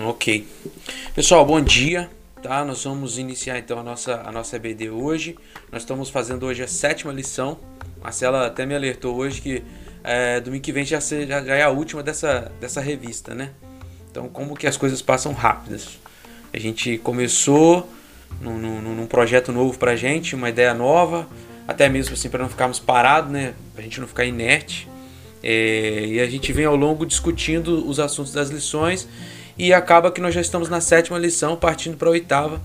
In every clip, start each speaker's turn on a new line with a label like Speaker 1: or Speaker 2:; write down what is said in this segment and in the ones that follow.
Speaker 1: Ok. Pessoal, bom dia. Tá? Nós vamos iniciar então a nossa, a nossa EBD hoje. Nós estamos fazendo hoje a sétima lição. Marcela até me alertou hoje que é, domingo que vem já, já, já é a última dessa, dessa revista, né? Então, como que as coisas passam rápidas. A gente começou num, num, num projeto novo pra gente, uma ideia nova, até mesmo assim para não ficarmos parados, né? Pra gente não ficar inerte. É, e a gente vem ao longo discutindo os assuntos das lições e acaba que nós já estamos na sétima lição, partindo para a oitava.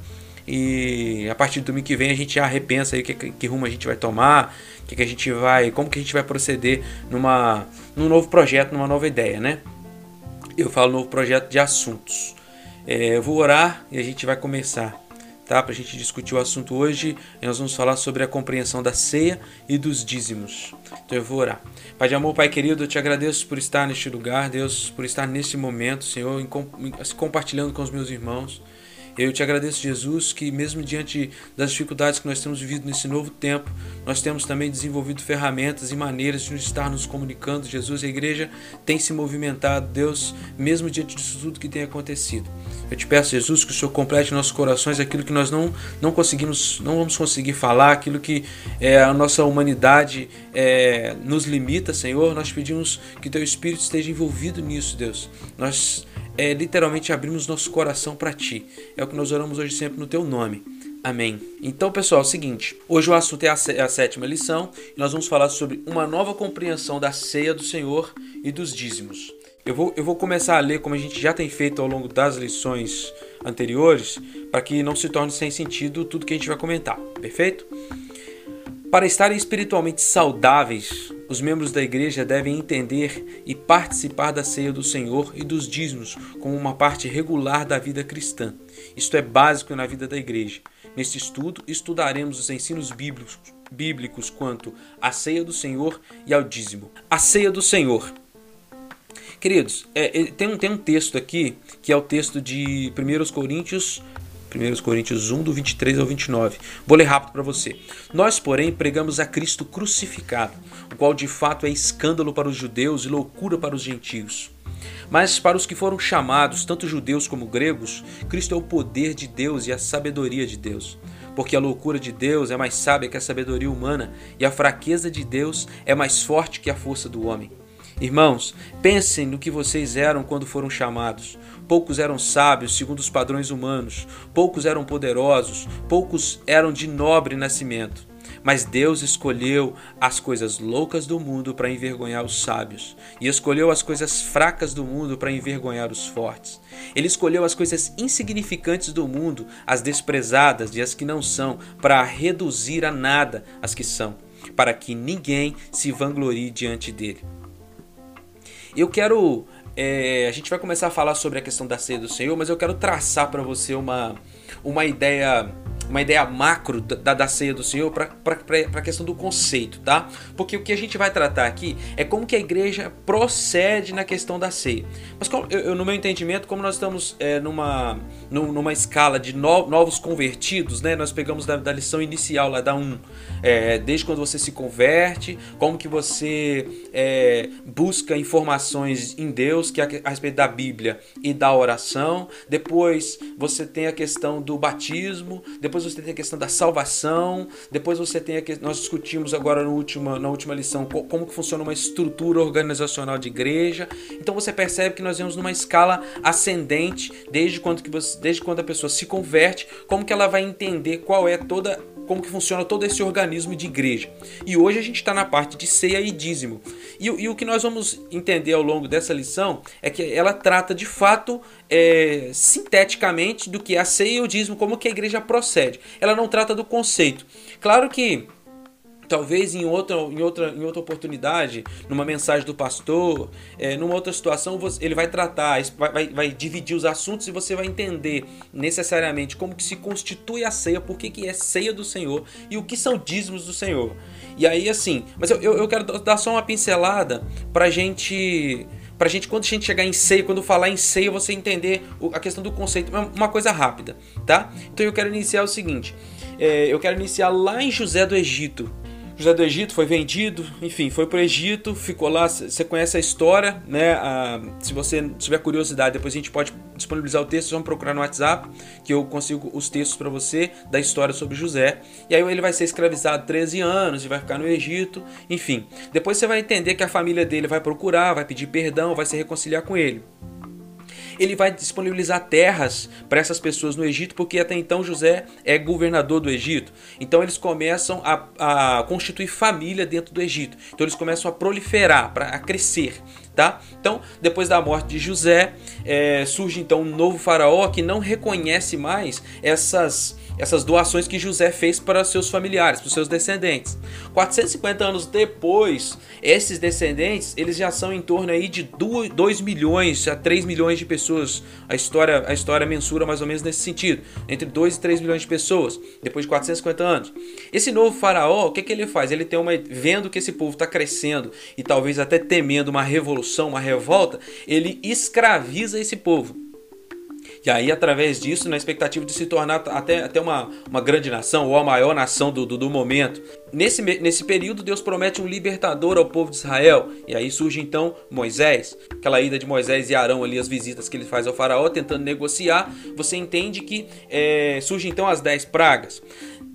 Speaker 1: E a partir do domingo que vem a gente já repensa aí que, que rumo a gente vai tomar, que, que a gente vai, como que a gente vai proceder numa, num novo projeto, numa nova ideia, né? Eu falo novo projeto de assuntos. É, eu vou orar e a gente vai começar tá? Para a gente discutir o assunto hoje, nós vamos falar sobre a compreensão da ceia e dos dízimos. Então eu vou orar. Pai de amor, Pai querido, eu te agradeço por estar neste lugar, Deus, por estar nesse momento, Senhor, compartilhando com os meus irmãos. Eu te agradeço, Jesus, que mesmo diante das dificuldades que nós temos vivido nesse novo tempo, nós temos também desenvolvido ferramentas e maneiras de estar nos comunicando. Jesus, a igreja tem se movimentado, Deus, mesmo diante disso tudo que tem acontecido. Eu te peço, Jesus, que o Senhor complete nossos corações aquilo que nós não, não conseguimos, não vamos conseguir falar, aquilo que é, a nossa humanidade é, nos limita, Senhor. Nós pedimos que Teu Espírito esteja envolvido nisso, Deus. Nós é, literalmente abrimos nosso coração para Ti. É o que nós oramos hoje sempre no Teu nome. Amém. Então, pessoal, é o seguinte: hoje o assunto é a, sétima lição e nós vamos falar sobre uma nova compreensão da ceia do Senhor e dos dízimos. Eu vou, eu vou começar a ler como a gente já tem feito ao longo das lições anteriores, para que não se torne sem sentido tudo que a gente vai comentar, perfeito? Para estarem espiritualmente saudáveis, os membros da igreja devem entender e participar da ceia do Senhor e dos dízimos como uma parte regular da vida cristã. Isto é básico na vida da igreja. Neste estudo, estudaremos os ensinos bíblicos, bíblicos quanto à ceia do Senhor e ao dízimo. A ceia do Senhor. Queridos, é, é tem, um, tem um texto aqui que é o texto de 1 Coríntios 1 Coríntios 1, do 23 ao 29. Vou ler rápido para você. Nós, porém, pregamos a Cristo crucificado, o qual de fato é escândalo para os judeus e loucura para os gentios. Mas para os que foram chamados, tanto judeus como gregos, Cristo é o poder de Deus e a sabedoria de Deus. Porque a loucura de Deus é mais sábia que a sabedoria humana, e a fraqueza de Deus é mais forte que a força do homem. Irmãos, pensem no que vocês eram quando foram chamados. Poucos eram sábios segundo os padrões humanos, poucos eram poderosos, poucos eram de nobre nascimento. Mas Deus escolheu as coisas loucas do mundo para envergonhar os sábios, e escolheu as coisas fracas do mundo para envergonhar os fortes. Ele escolheu as coisas insignificantes do mundo, as desprezadas e as que não são, para reduzir a nada as que são, para que ninguém se vanglorie diante dele. Eu quero é, a gente vai começar a falar sobre a questão da ceia do Senhor, mas eu quero traçar para você uma, uma ideia uma ideia macro da, da ceia do Senhor para a questão do conceito, tá? Porque o que a gente vai tratar aqui é como que a igreja procede na questão da ceia. Mas como, eu, no meu entendimento, como nós estamos é, numa, numa escala de no, novos convertidos, né? Nós pegamos da, da lição inicial lá da 1, é, desde quando você se converte, como que você é, busca informações em Deus, que é a respeito da Bíblia e da oração. Depois você tem a questão do batismo, depois depois você tem a questão da salvação, depois você tem a que nós discutimos agora no última, na última lição como que funciona uma estrutura organizacional de igreja. Então você percebe que nós vemos numa escala ascendente desde quando que você, desde quando a pessoa se converte, como que ela vai entender qual é toda como que funciona todo esse organismo de igreja. E hoje a gente está na parte de ceia e dízimo. E, e, o que nós vamos entender ao longo dessa lição é que ela trata de fato é, sinteticamente do que é a ceia e o dízimo, como que a igreja procede. Ela não trata do conceito. Claro que talvez em outra, em outra, em outra oportunidade, numa mensagem do pastor, é, numa outra situação, você, ele vai tratar, vai, vai, vai, dividir os assuntos e você vai entender necessariamente como que se constitui a ceia, por que, que é ceia do Senhor e o que são dízimos do Senhor. E aí, assim, mas eu, eu, eu quero dar só uma pincelada pra gente pra gente, quando a gente chegar em ceia, quando falar em ceia, você entender a questão do conceito, uma coisa rápida, tá? Então eu quero iniciar o seguinte, é, eu quero iniciar lá em José do Egito, José do Egito foi vendido, enfim, foi para o Egito, ficou lá. Você conhece a história, né? Ah, se você tiver curiosidade, depois a gente pode disponibilizar o texto. Vamos procurar no WhatsApp, que eu consigo os textos para você da história sobre José. E aí ele vai ser escravizado 13 anos e vai ficar no Egito, enfim. Depois você vai entender que a família dele vai procurar, vai pedir perdão, vai se reconciliar com ele ele vai disponibilizar terras para essas pessoas no Egito, porque até então José é governador do Egito. Então eles começam a, a constituir família dentro do Egito. Então eles começam a proliferar, pra, a crescer. Tá? Então, depois da morte de José, é, surge então um novo faraó que não reconhece mais essas essas doações que José fez para seus familiares, para seus descendentes. 450 anos depois, esses descendentes, eles já são em torno aí de 2 milhões a 3 milhões de pessoas. A história, a história mensura mais ou menos nesse sentido, entre 2 e 3 milhões de pessoas, depois de 450 anos. Esse novo faraó, o que, que ele faz? Ele tem uma vendo que esse povo está crescendo e talvez até temendo uma revolução, uma revolta, ele escraviza esse povo. E aí, através disso, na expectativa de se tornar até, até uma, uma grande nação, ou a maior nação do, do, do momento. Nesse, nesse período, Deus promete um libertador ao povo de Israel. E aí surge então Moisés, aquela ida de Moisés e Arão ali, as visitas que ele faz ao faraó, tentando negociar. Você entende que é, surge então as dez pragas.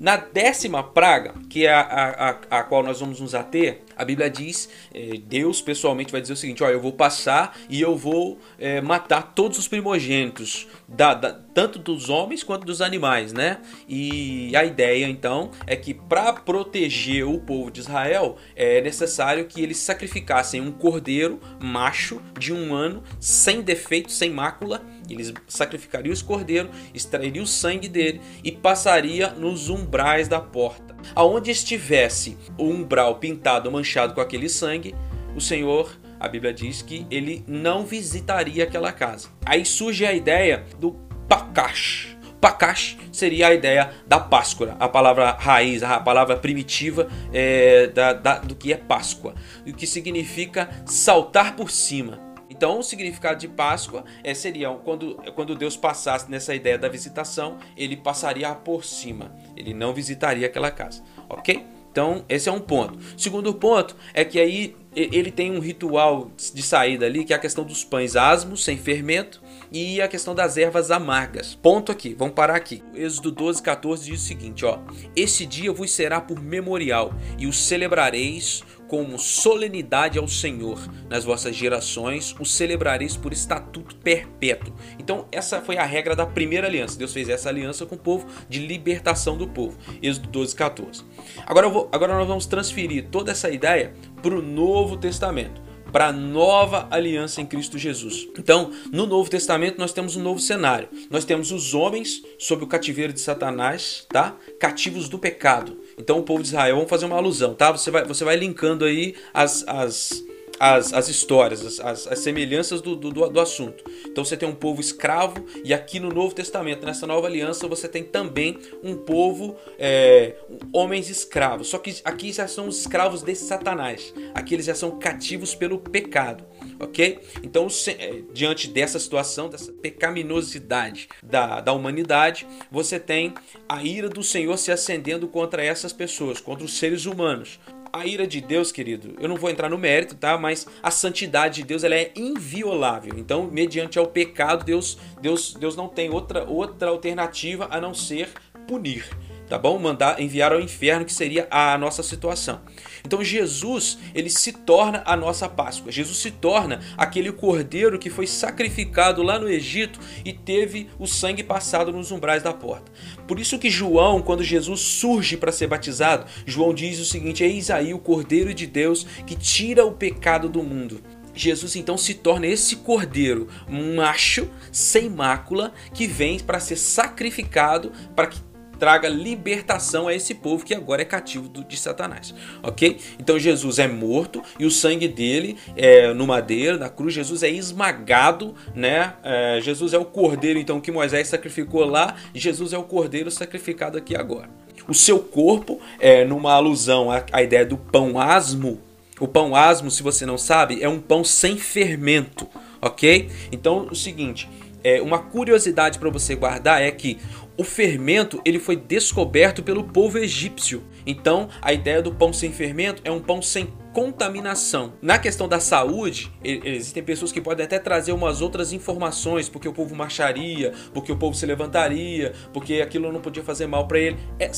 Speaker 1: Na décima praga, que é a, a, a, a qual nós vamos nos ater, a Bíblia diz, é, Deus pessoalmente vai dizer o seguinte: olha, eu vou passar e eu vou é, matar todos os primogênitos, da, da, tanto dos homens quanto dos animais, né? E a ideia então é que para proteger o povo de Israel é necessário que eles sacrificassem um cordeiro macho de um ano, sem defeito, sem mácula. Eles sacrificariam esse cordeiro, extrairiam o sangue dele e passaria nos umbrais da porta. Aonde estivesse o umbral pintado, manchado com aquele sangue, o Senhor a Bíblia diz que ele não visitaria aquela casa. Aí surge a ideia do Pakash. Pakash seria a ideia da Páscoa, a palavra raiz, a palavra primitiva é, da, da, do que é Páscoa, o que significa saltar por cima. Então, o significado de Páscoa é, seria quando, quando Deus passasse nessa ideia da visitação, ele passaria por cima, ele não visitaria aquela casa, ok? Então, esse é um ponto. Segundo ponto é que aí ele tem um ritual de saída ali, que é a questão dos pães asmos, sem fermento, e a questão das ervas amargas. Ponto aqui, vamos parar aqui. Êxodo 12, 14 diz o seguinte, ó. Esse dia vos será por memorial, e o celebrareis como solenidade ao Senhor nas vossas gerações, o celebrareis por estatuto perpétuo. Então, essa foi a regra da primeira aliança. Deus fez essa aliança com o povo de libertação do povo. Êxodo 12, 14. Agora, vou, agora nós vamos transferir toda essa ideia para o Novo Testamento para a nova aliança em Cristo Jesus. Então, no Novo Testamento nós temos um novo cenário. Nós temos os homens sob o cativeiro de Satanás, tá? Cativos do pecado. Então, o povo de Israel, vamos fazer uma alusão, tá? Você vai, você vai linkando aí as, as as, as histórias, as, as, as semelhanças do, do, do, assunto. Então você tem um povo escravo, e aqui no Novo Testamento, nessa nova aliança, você tem também um povo, é, homens escravos. Só que aqui já são os escravos de Satanás. Aqui eles já são cativos pelo pecado. Ok? Então, se, é, diante dessa situação, dessa pecaminosidade da, da humanidade, você tem a ira do Senhor se acendendo contra essas pessoas, contra os seres humanos a ira de Deus, querido, eu não vou entrar no mérito, tá? Mas a santidade de Deus ela é inviolável. Então, mediante ao pecado, Deus, Deus, Deus não tem outra, outra alternativa a não ser punir tá bom? Mandar enviar ao inferno, que seria a nossa situação. Então Jesus, ele se torna a nossa Páscoa. Jesus se torna aquele cordeiro que foi sacrificado lá no Egito e teve o sangue passado nos umbrais da porta. Por isso que João, quando Jesus surge para ser batizado, João diz o seguinte: Eis aí o cordeiro de Deus que tira o pecado do mundo. Jesus então se torna esse cordeiro macho, sem mácula, que vem para ser sacrificado para que traga libertação a esse povo que agora é cativo de Satanás, ok? Então Jesus é morto e o sangue dele é, no madeiro, na cruz, Jesus é esmagado, né? É, Jesus é o cordeiro então que Moisés sacrificou lá, Jesus é o cordeiro sacrificado aqui agora. O seu corpo, é, numa alusão à, à ideia do pão asmo, o pão asmo, se você não sabe, é um pão sem fermento, ok? Então, o seguinte, é, uma curiosidade para você guardar é que O fermento ele foi descoberto pelo povo egípcio. Então, a ideia do pão sem fermento é um pão sem contaminação. Na questão da saúde, existem pessoas que podem até trazer umas outras informações, porque o povo marcharia, porque o povo se levantaria, porque aquilo não podia fazer mal para ele. É,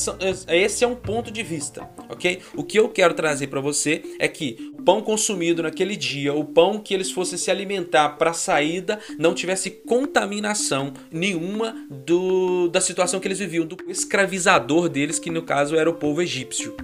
Speaker 1: é, esse é um ponto de vista, ok? O que eu quero trazer para você é que o pão consumido naquele dia, o pão que eles fossem se alimentar para saída, não tivesse contaminação nenhuma do, da situação que eles viviam, do escravizador deles, que no caso era o povo egípcio.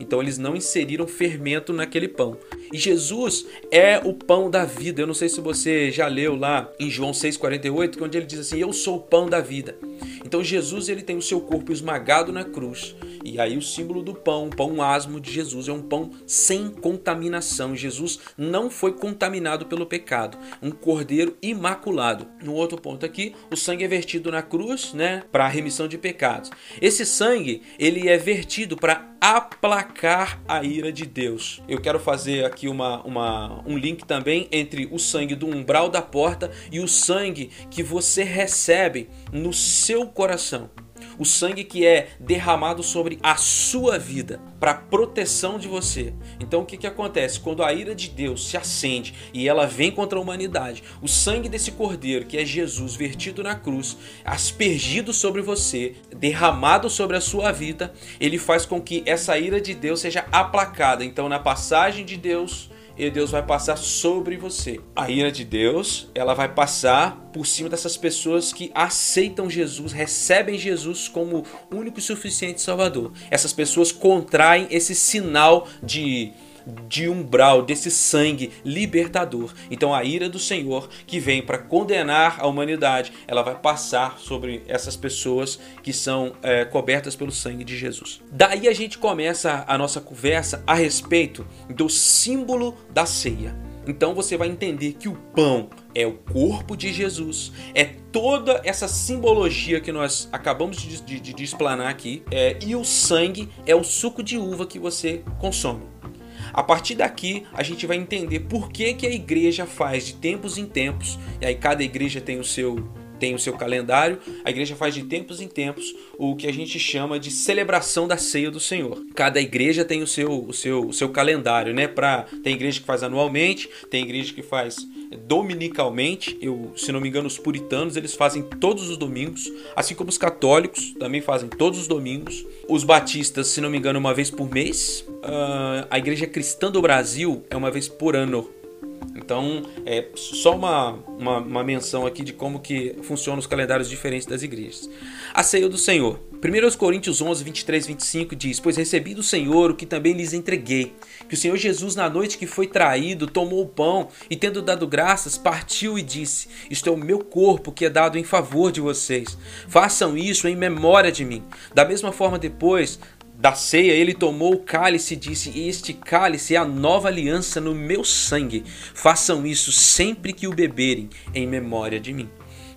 Speaker 1: Então eles não inseriram fermento naquele pão. E Jesus é o pão da vida. Eu não sei se você já leu lá em João 6,48, onde ele diz assim: Eu sou o pão da vida. Então Jesus ele tem o seu corpo esmagado na cruz. E aí o símbolo do pão, o pão asmo de Jesus, é um pão sem contaminação. Jesus não foi contaminado pelo pecado, um cordeiro imaculado. No outro ponto aqui, o sangue é vertido na cruz, né, para a remissão de pecados. Esse sangue, ele é vertido para aplacar a ira de Deus. Eu quero fazer aqui uma, uma, um link também entre o sangue do umbral da porta e o sangue que você recebe no seu coração o sangue que é derramado sobre a sua vida para proteção de você. Então o que, que acontece? Quando a ira de Deus se acende e ela vem contra a humanidade, o sangue desse cordeiro, que é Jesus vertido na cruz, aspergido sobre você, derramado sobre a sua vida, ele faz com que essa ira de Deus seja aplacada. Então na passagem de Deus e Deus vai passar sobre você. A ira de Deus, ela vai passar por cima dessas pessoas que aceitam Jesus, recebem Jesus como único e suficiente Salvador. Essas pessoas contraem esse sinal de de umbral, desse sangue libertador. Então a ira do Senhor que vem para condenar a humanidade, ela vai passar sobre essas pessoas que são é, cobertas pelo sangue de Jesus. Daí a gente começa a nossa conversa a respeito do símbolo da ceia. Então você vai entender que o pão é o corpo de Jesus, é toda essa simbologia que nós acabamos de, de, de explanar aqui, é, e o sangue é o suco de uva que você consome. A partir daqui, a gente vai entender por que, que a igreja faz de tempos em tempos, e aí cada igreja tem o seu tem o seu calendário, a igreja faz de tempos em tempos o que a gente chama de celebração da ceia do Senhor. Cada igreja tem o seu, o seu, o seu calendário, né? Pra, tem igreja que faz anualmente, tem igreja que faz dominicalmente. Eu, se não me engano, os puritanos eles fazem todos os domingos, assim como os católicos também fazem todos os domingos. Os batistas, se não me engano, uma vez por mês. Uh, a igreja cristã do Brasil é uma vez por ano. Então, é só uma, uma, uma, menção aqui de como que funcionam os calendários diferentes das igrejas. A ceia do Senhor. 1 Coríntios 11, 23, 25 diz: Pois recebi do Senhor o que também lhes entreguei, que o Senhor Jesus, na noite que foi traído, tomou o pão e, tendo dado graças, partiu e disse: Isto é o meu corpo que é dado em favor de vocês. Façam isso em memória de mim. Da mesma forma, depois, da ceia, ele tomou o cálice e disse: Este cálice é a nova aliança no meu sangue. Façam isso sempre que o beberem, em memória de mim.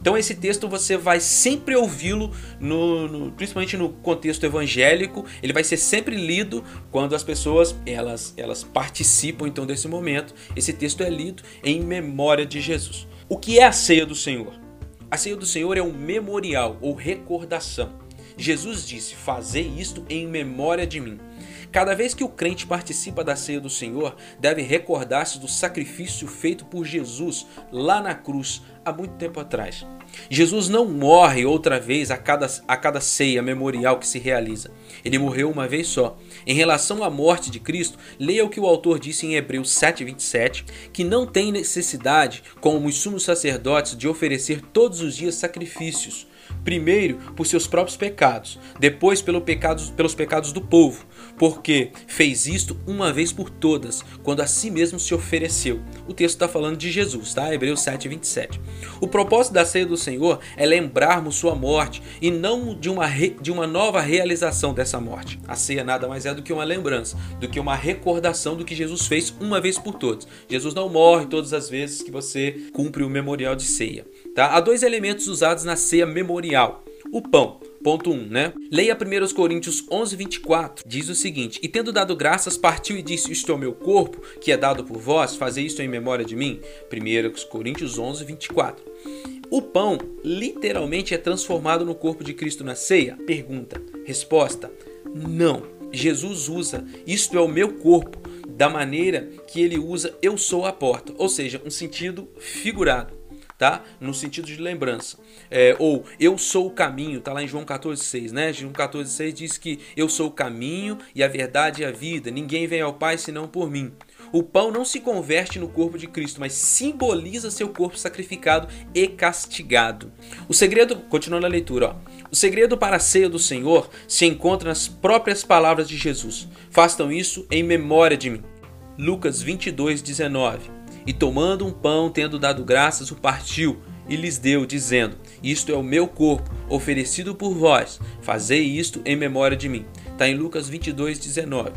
Speaker 1: Então esse texto você vai sempre ouvi-lo, no, no, principalmente no contexto evangélico, ele vai ser sempre lido quando as pessoas elas, elas participam então desse momento. Esse texto é lido em memória de Jesus. O que é a ceia do Senhor? A ceia do Senhor é um memorial ou recordação Jesus disse: Fazei isto em memória de mim. Cada vez que o crente participa da ceia do Senhor, deve recordar-se do sacrifício feito por Jesus lá na cruz há muito tempo atrás. Jesus não morre outra vez a cada, a cada ceia memorial que se realiza. Ele morreu uma vez só. Em relação à morte de Cristo, leia o que o autor disse em Hebreus 7,27, que não tem necessidade, como os sumos sacerdotes, de oferecer todos os dias sacrifícios, primeiro por seus próprios pecados, depois pelo pecados, pelos pecados do povo, porque fez isto uma vez por todas, quando a si mesmo se ofereceu. O texto está falando de Jesus, tá? Hebreus 7, 27. O propósito da ceia do Senhor é lembrarmos sua morte e não de uma, re... de uma nova realização dessa morte. A ceia nada mais é do que uma lembrança, do que uma recordação do que Jesus fez uma vez por todas. Jesus não morre todas as vezes que você cumpre o memorial de ceia. Tá? Há dois elementos usados na ceia memorial: o pão. Ponto 1, um, né? Leia 1 Coríntios 11, 24. Diz o seguinte: E tendo dado graças, partiu e disse: Isto é o meu corpo, que é dado por vós, fazei isto em memória de mim. 1 Coríntios 11, 24. O pão literalmente é transformado no corpo de Cristo na ceia? Pergunta. Resposta: Não. Jesus usa isto é o meu corpo da maneira que ele usa eu sou a porta, ou seja, um sentido figurado tá? No sentido de lembrança. É, ou eu sou o caminho, tá lá em João 14,6, né? João 14,6 diz que eu sou o caminho e a verdade e a vida. Ninguém vem ao Pai senão por mim. O pão não se converte no corpo de Cristo, mas simboliza seu corpo sacrificado e castigado. O segredo, continuando a leitura, ó. O segredo para a ceia do Senhor se encontra nas próprias palavras de Jesus. Façam isso em memória de mim. Lucas 22, 19. E tomando um pão, tendo dado graças, o partiu e lhes deu, dizendo: Isto é o meu corpo, oferecido por vós. Fazei isto em memória de mim. Está em Lucas 22, 19.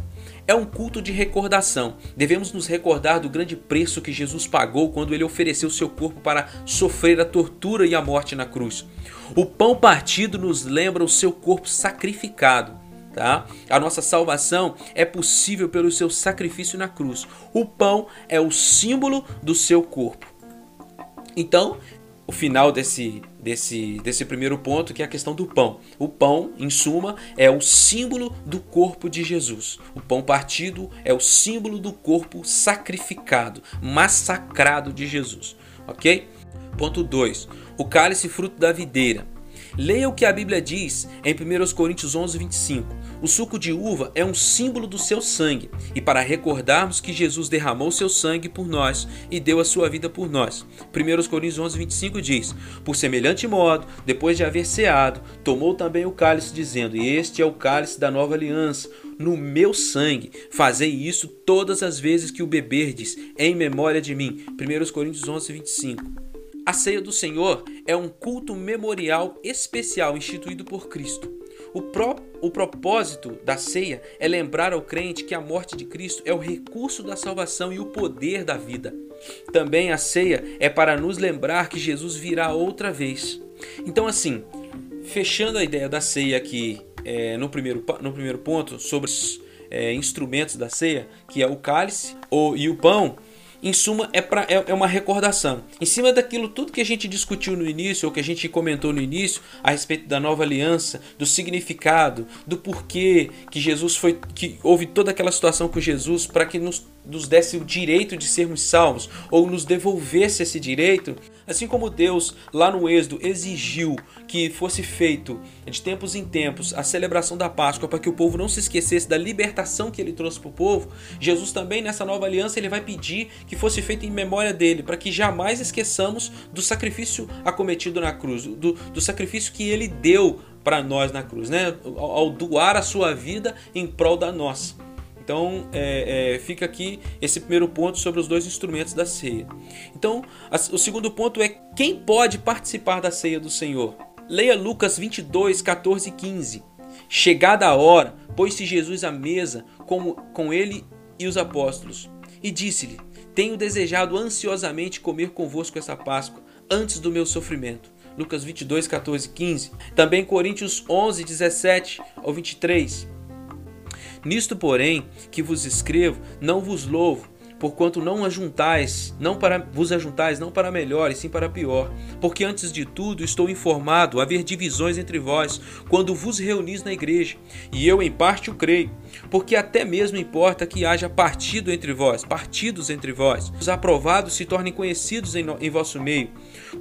Speaker 1: É um culto de recordação. Devemos nos recordar do grande preço que Jesus pagou quando ele ofereceu seu corpo para sofrer a tortura e a morte na cruz. O pão partido nos lembra o seu corpo sacrificado. Tá? A nossa salvação é possível pelo seu sacrifício na cruz. O pão é o símbolo do seu corpo. Então, o final desse, desse, desse primeiro ponto, que é a questão do pão. O pão, em suma, é o símbolo do corpo de Jesus. O pão partido é o símbolo do corpo sacrificado, massacrado de Jesus. Ok? Ponto 2. O cálice fruto da videira. Leia o que a Bíblia diz em 1 Coríntios 11, 25. O suco de uva é um símbolo do seu sangue, e para recordarmos que Jesus derramou seu sangue por nós e deu a sua vida por nós. 1 Coríntios 11, 25 diz: Por semelhante modo, depois de haver ceado, tomou também o cálice, dizendo: Este é o cálice da nova aliança, no meu sangue. Fazei isso todas as vezes que o beberdes, em memória de mim. 1 Coríntios 11, 25. A ceia do Senhor é um culto memorial especial instituído por Cristo. O, pró o propósito da ceia é lembrar ao crente que a morte de Cristo é o recurso da salvação e o poder da vida. Também a ceia é para nos lembrar que Jesus virá outra vez. Então, assim, fechando a ideia da ceia aqui é, no, primeiro, no primeiro ponto, sobre os é, instrumentos da ceia, que é o cálice o, e o pão, em suma, é, pra, é, é, uma recordação. Em cima daquilo tudo que a gente discutiu no início, ou que a gente comentou no início, a respeito da nova aliança, do significado, do porquê que Jesus foi. que houve toda aquela situação com Jesus para que nos nos desse o direito de sermos salvos ou nos devolvesse esse direito, assim como Deus lá no Êxodo exigiu que fosse feito de tempos em tempos a celebração da Páscoa para que o povo não se esquecesse da libertação que ele trouxe para o povo, Jesus também nessa nova aliança ele vai pedir que fosse feito em memória dele, para que jamais esqueçamos do sacrifício acometido na cruz, do, do sacrifício que ele deu para nós na cruz, né? Ao, ao doar a sua vida em prol da nossa. Então é, é, fica aqui esse primeiro ponto sobre os dois instrumentos da ceia. Então a, o segundo ponto é quem pode participar da ceia do Senhor. Leia Lucas 22, 14 e 15. Chegada a hora, pôs-se Jesus à mesa com, com ele e os apóstolos, e disse-lhe: Tenho desejado ansiosamente comer convosco essa Páscoa, antes do meu sofrimento. Lucas 22, 14 e 15. Também Coríntios 11, 17 ao 23. Nisto, porém, que vos escrevo, não vos louvo, porquanto não ajuntais, não para vos ajuntais não para melhor, e sim para pior. Porque antes de tudo estou informado haver divisões entre vós, quando vos reunis na igreja, e eu em parte o creio, porque até mesmo importa que haja partido entre vós, partidos entre vós, os aprovados se tornem conhecidos em, em vosso meio.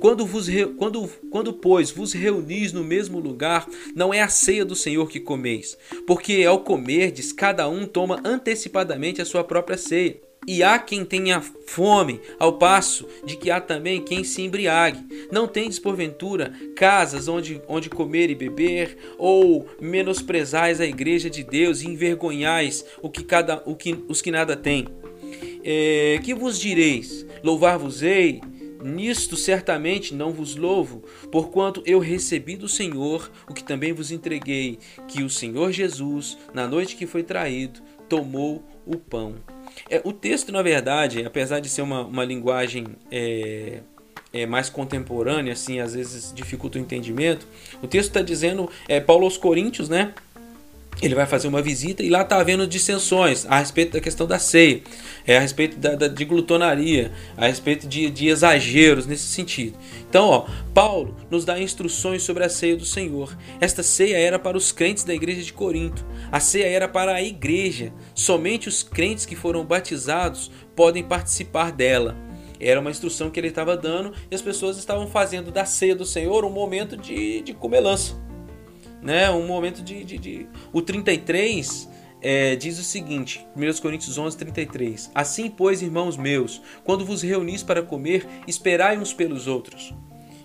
Speaker 1: Quando vos quando quando pois vos reunis no mesmo lugar, não é a ceia do Senhor que comeis, porque ao comerdes cada um toma antecipadamente a sua própria ceia. E há quem tenha fome, ao passo de que há também quem se embriague. Não tendes, porventura, casas onde, onde comer e beber, ou menosprezais a igreja de Deus e envergonhais o que cada, o que, os que nada têm. É, que vos direis? Louvar-vos-ei? Nisto certamente não vos louvo, porquanto eu recebi do Senhor o que também vos entreguei, que o Senhor Jesus, na noite que foi traído, tomou o pão é, o texto, na verdade, apesar de ser uma, uma linguagem é, é, mais contemporânea, assim, às vezes dificulta o entendimento, o texto está dizendo, é, Paulo aos Coríntios, né? Ele vai fazer uma visita e lá está havendo dissensões a respeito da questão da ceia, é, a respeito da, da, de glutonaria, a respeito de, de exageros nesse sentido. Então, ó, Paulo nos dá instruções sobre a ceia do Senhor. Esta ceia era para os crentes da igreja de Corinto. A ceia era para a igreja. Somente os crentes que foram batizados podem participar dela. Era uma instrução que ele estava dando e as pessoas estavam fazendo da ceia do Senhor um momento de, de comelança né? Um momento de. de, de... O 33 é, diz o seguinte, 1 Coríntios 11, 33. Assim, pois, irmãos meus, quando vos reunis para comer, esperai uns pelos outros.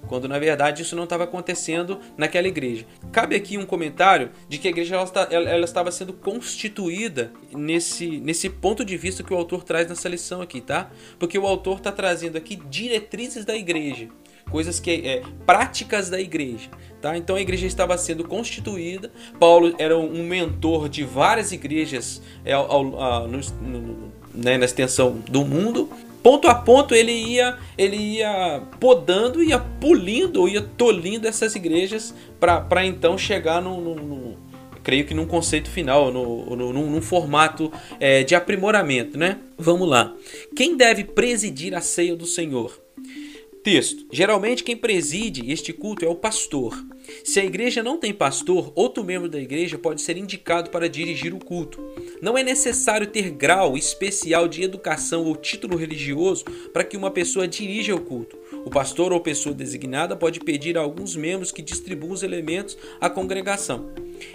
Speaker 1: Quando na verdade isso não estava acontecendo naquela igreja. Cabe aqui um comentário de que a igreja ela, ela, ela estava sendo constituída nesse, nesse ponto de vista que o autor traz nessa lição aqui, tá? Porque o autor está trazendo aqui diretrizes da igreja coisas que é, práticas da igreja. Tá? Então a igreja estava sendo constituída. Paulo era um mentor de várias igrejas é, ao, ao, no, no, né, na extensão do mundo. Ponto a ponto ele ia, ele ia podando, ia polindo, ia tolindo essas igrejas para então chegar no, no, creio que num conceito final, no, no, num formato é, de aprimoramento, né? Vamos lá. Quem deve presidir a ceia do Senhor? Texto: Geralmente quem preside este culto é o pastor. Se a igreja não tem pastor, outro membro da igreja pode ser indicado para dirigir o culto. Não é necessário ter grau especial de educação ou título religioso para que uma pessoa dirija o culto. O pastor ou pessoa designada pode pedir a alguns membros que distribuam os elementos à congregação.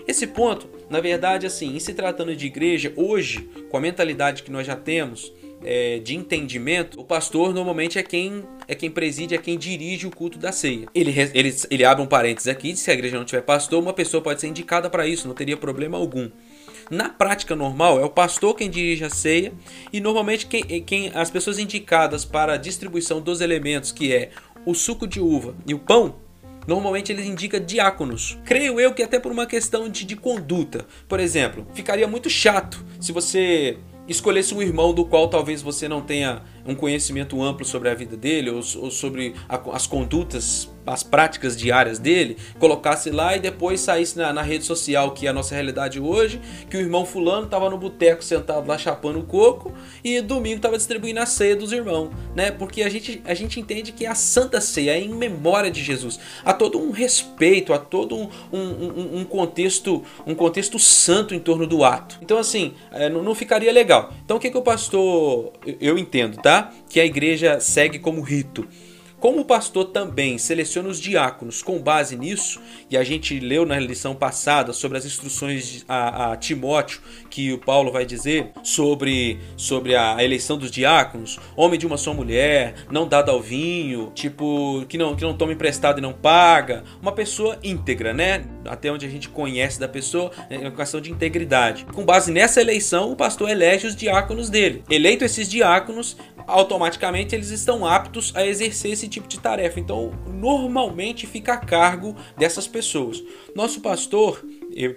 Speaker 1: Esse ponto, na verdade, assim, em se tratando de igreja, hoje, com a mentalidade que nós já temos, é, de entendimento, o pastor normalmente é quem é quem preside, é quem dirige o culto da ceia. Ele, ele, ele abre um parênteses aqui, se a igreja não tiver pastor, uma pessoa pode ser indicada para isso, não teria problema algum. Na prática normal, é o pastor quem dirige a ceia e normalmente quem, quem as pessoas indicadas para a distribuição dos elementos, que é o suco de uva e o pão, Normalmente eles indicam diáconos. Creio eu que até por uma questão de, de conduta. Por exemplo, ficaria muito chato se você escolhesse um irmão do qual talvez você não tenha um conhecimento amplo sobre a vida dele ou, ou sobre a, as condutas as práticas diárias dele, colocasse lá e depois saísse na, na, rede social, que é a nossa realidade hoje, que o irmão fulano estava no boteco sentado lá chapando o coco e domingo estava distribuindo a ceia dos irmãos, né? Porque a gente, a gente entende que a Santa Ceia é em memória de Jesus. Há todo um respeito, há todo um, um, um, contexto um contexto santo em torno do ato. Então assim, é, não, não, ficaria legal. Então o que, que o pastor... Eu entendo, tá? Que a igreja segue como rito. Como o pastor também seleciona os diáconos com base nisso, e a gente leu na lição passada sobre as instruções a, a Timóteo, que o Paulo vai dizer sobre, sobre a eleição dos diáconos, homem de uma só mulher, não dado ao vinho, tipo, que não, que não toma emprestado e não paga, uma pessoa íntegra, né? Até onde a gente conhece da pessoa, é uma questão de integridade. Com base nessa eleição, o pastor elege os diáconos dele. Eleito esses diáconos, automaticamente eles estão aptos a exercer esse tipo de tarefa. Então, normalmente fica a cargo dessas pessoas. Nosso pastor, eu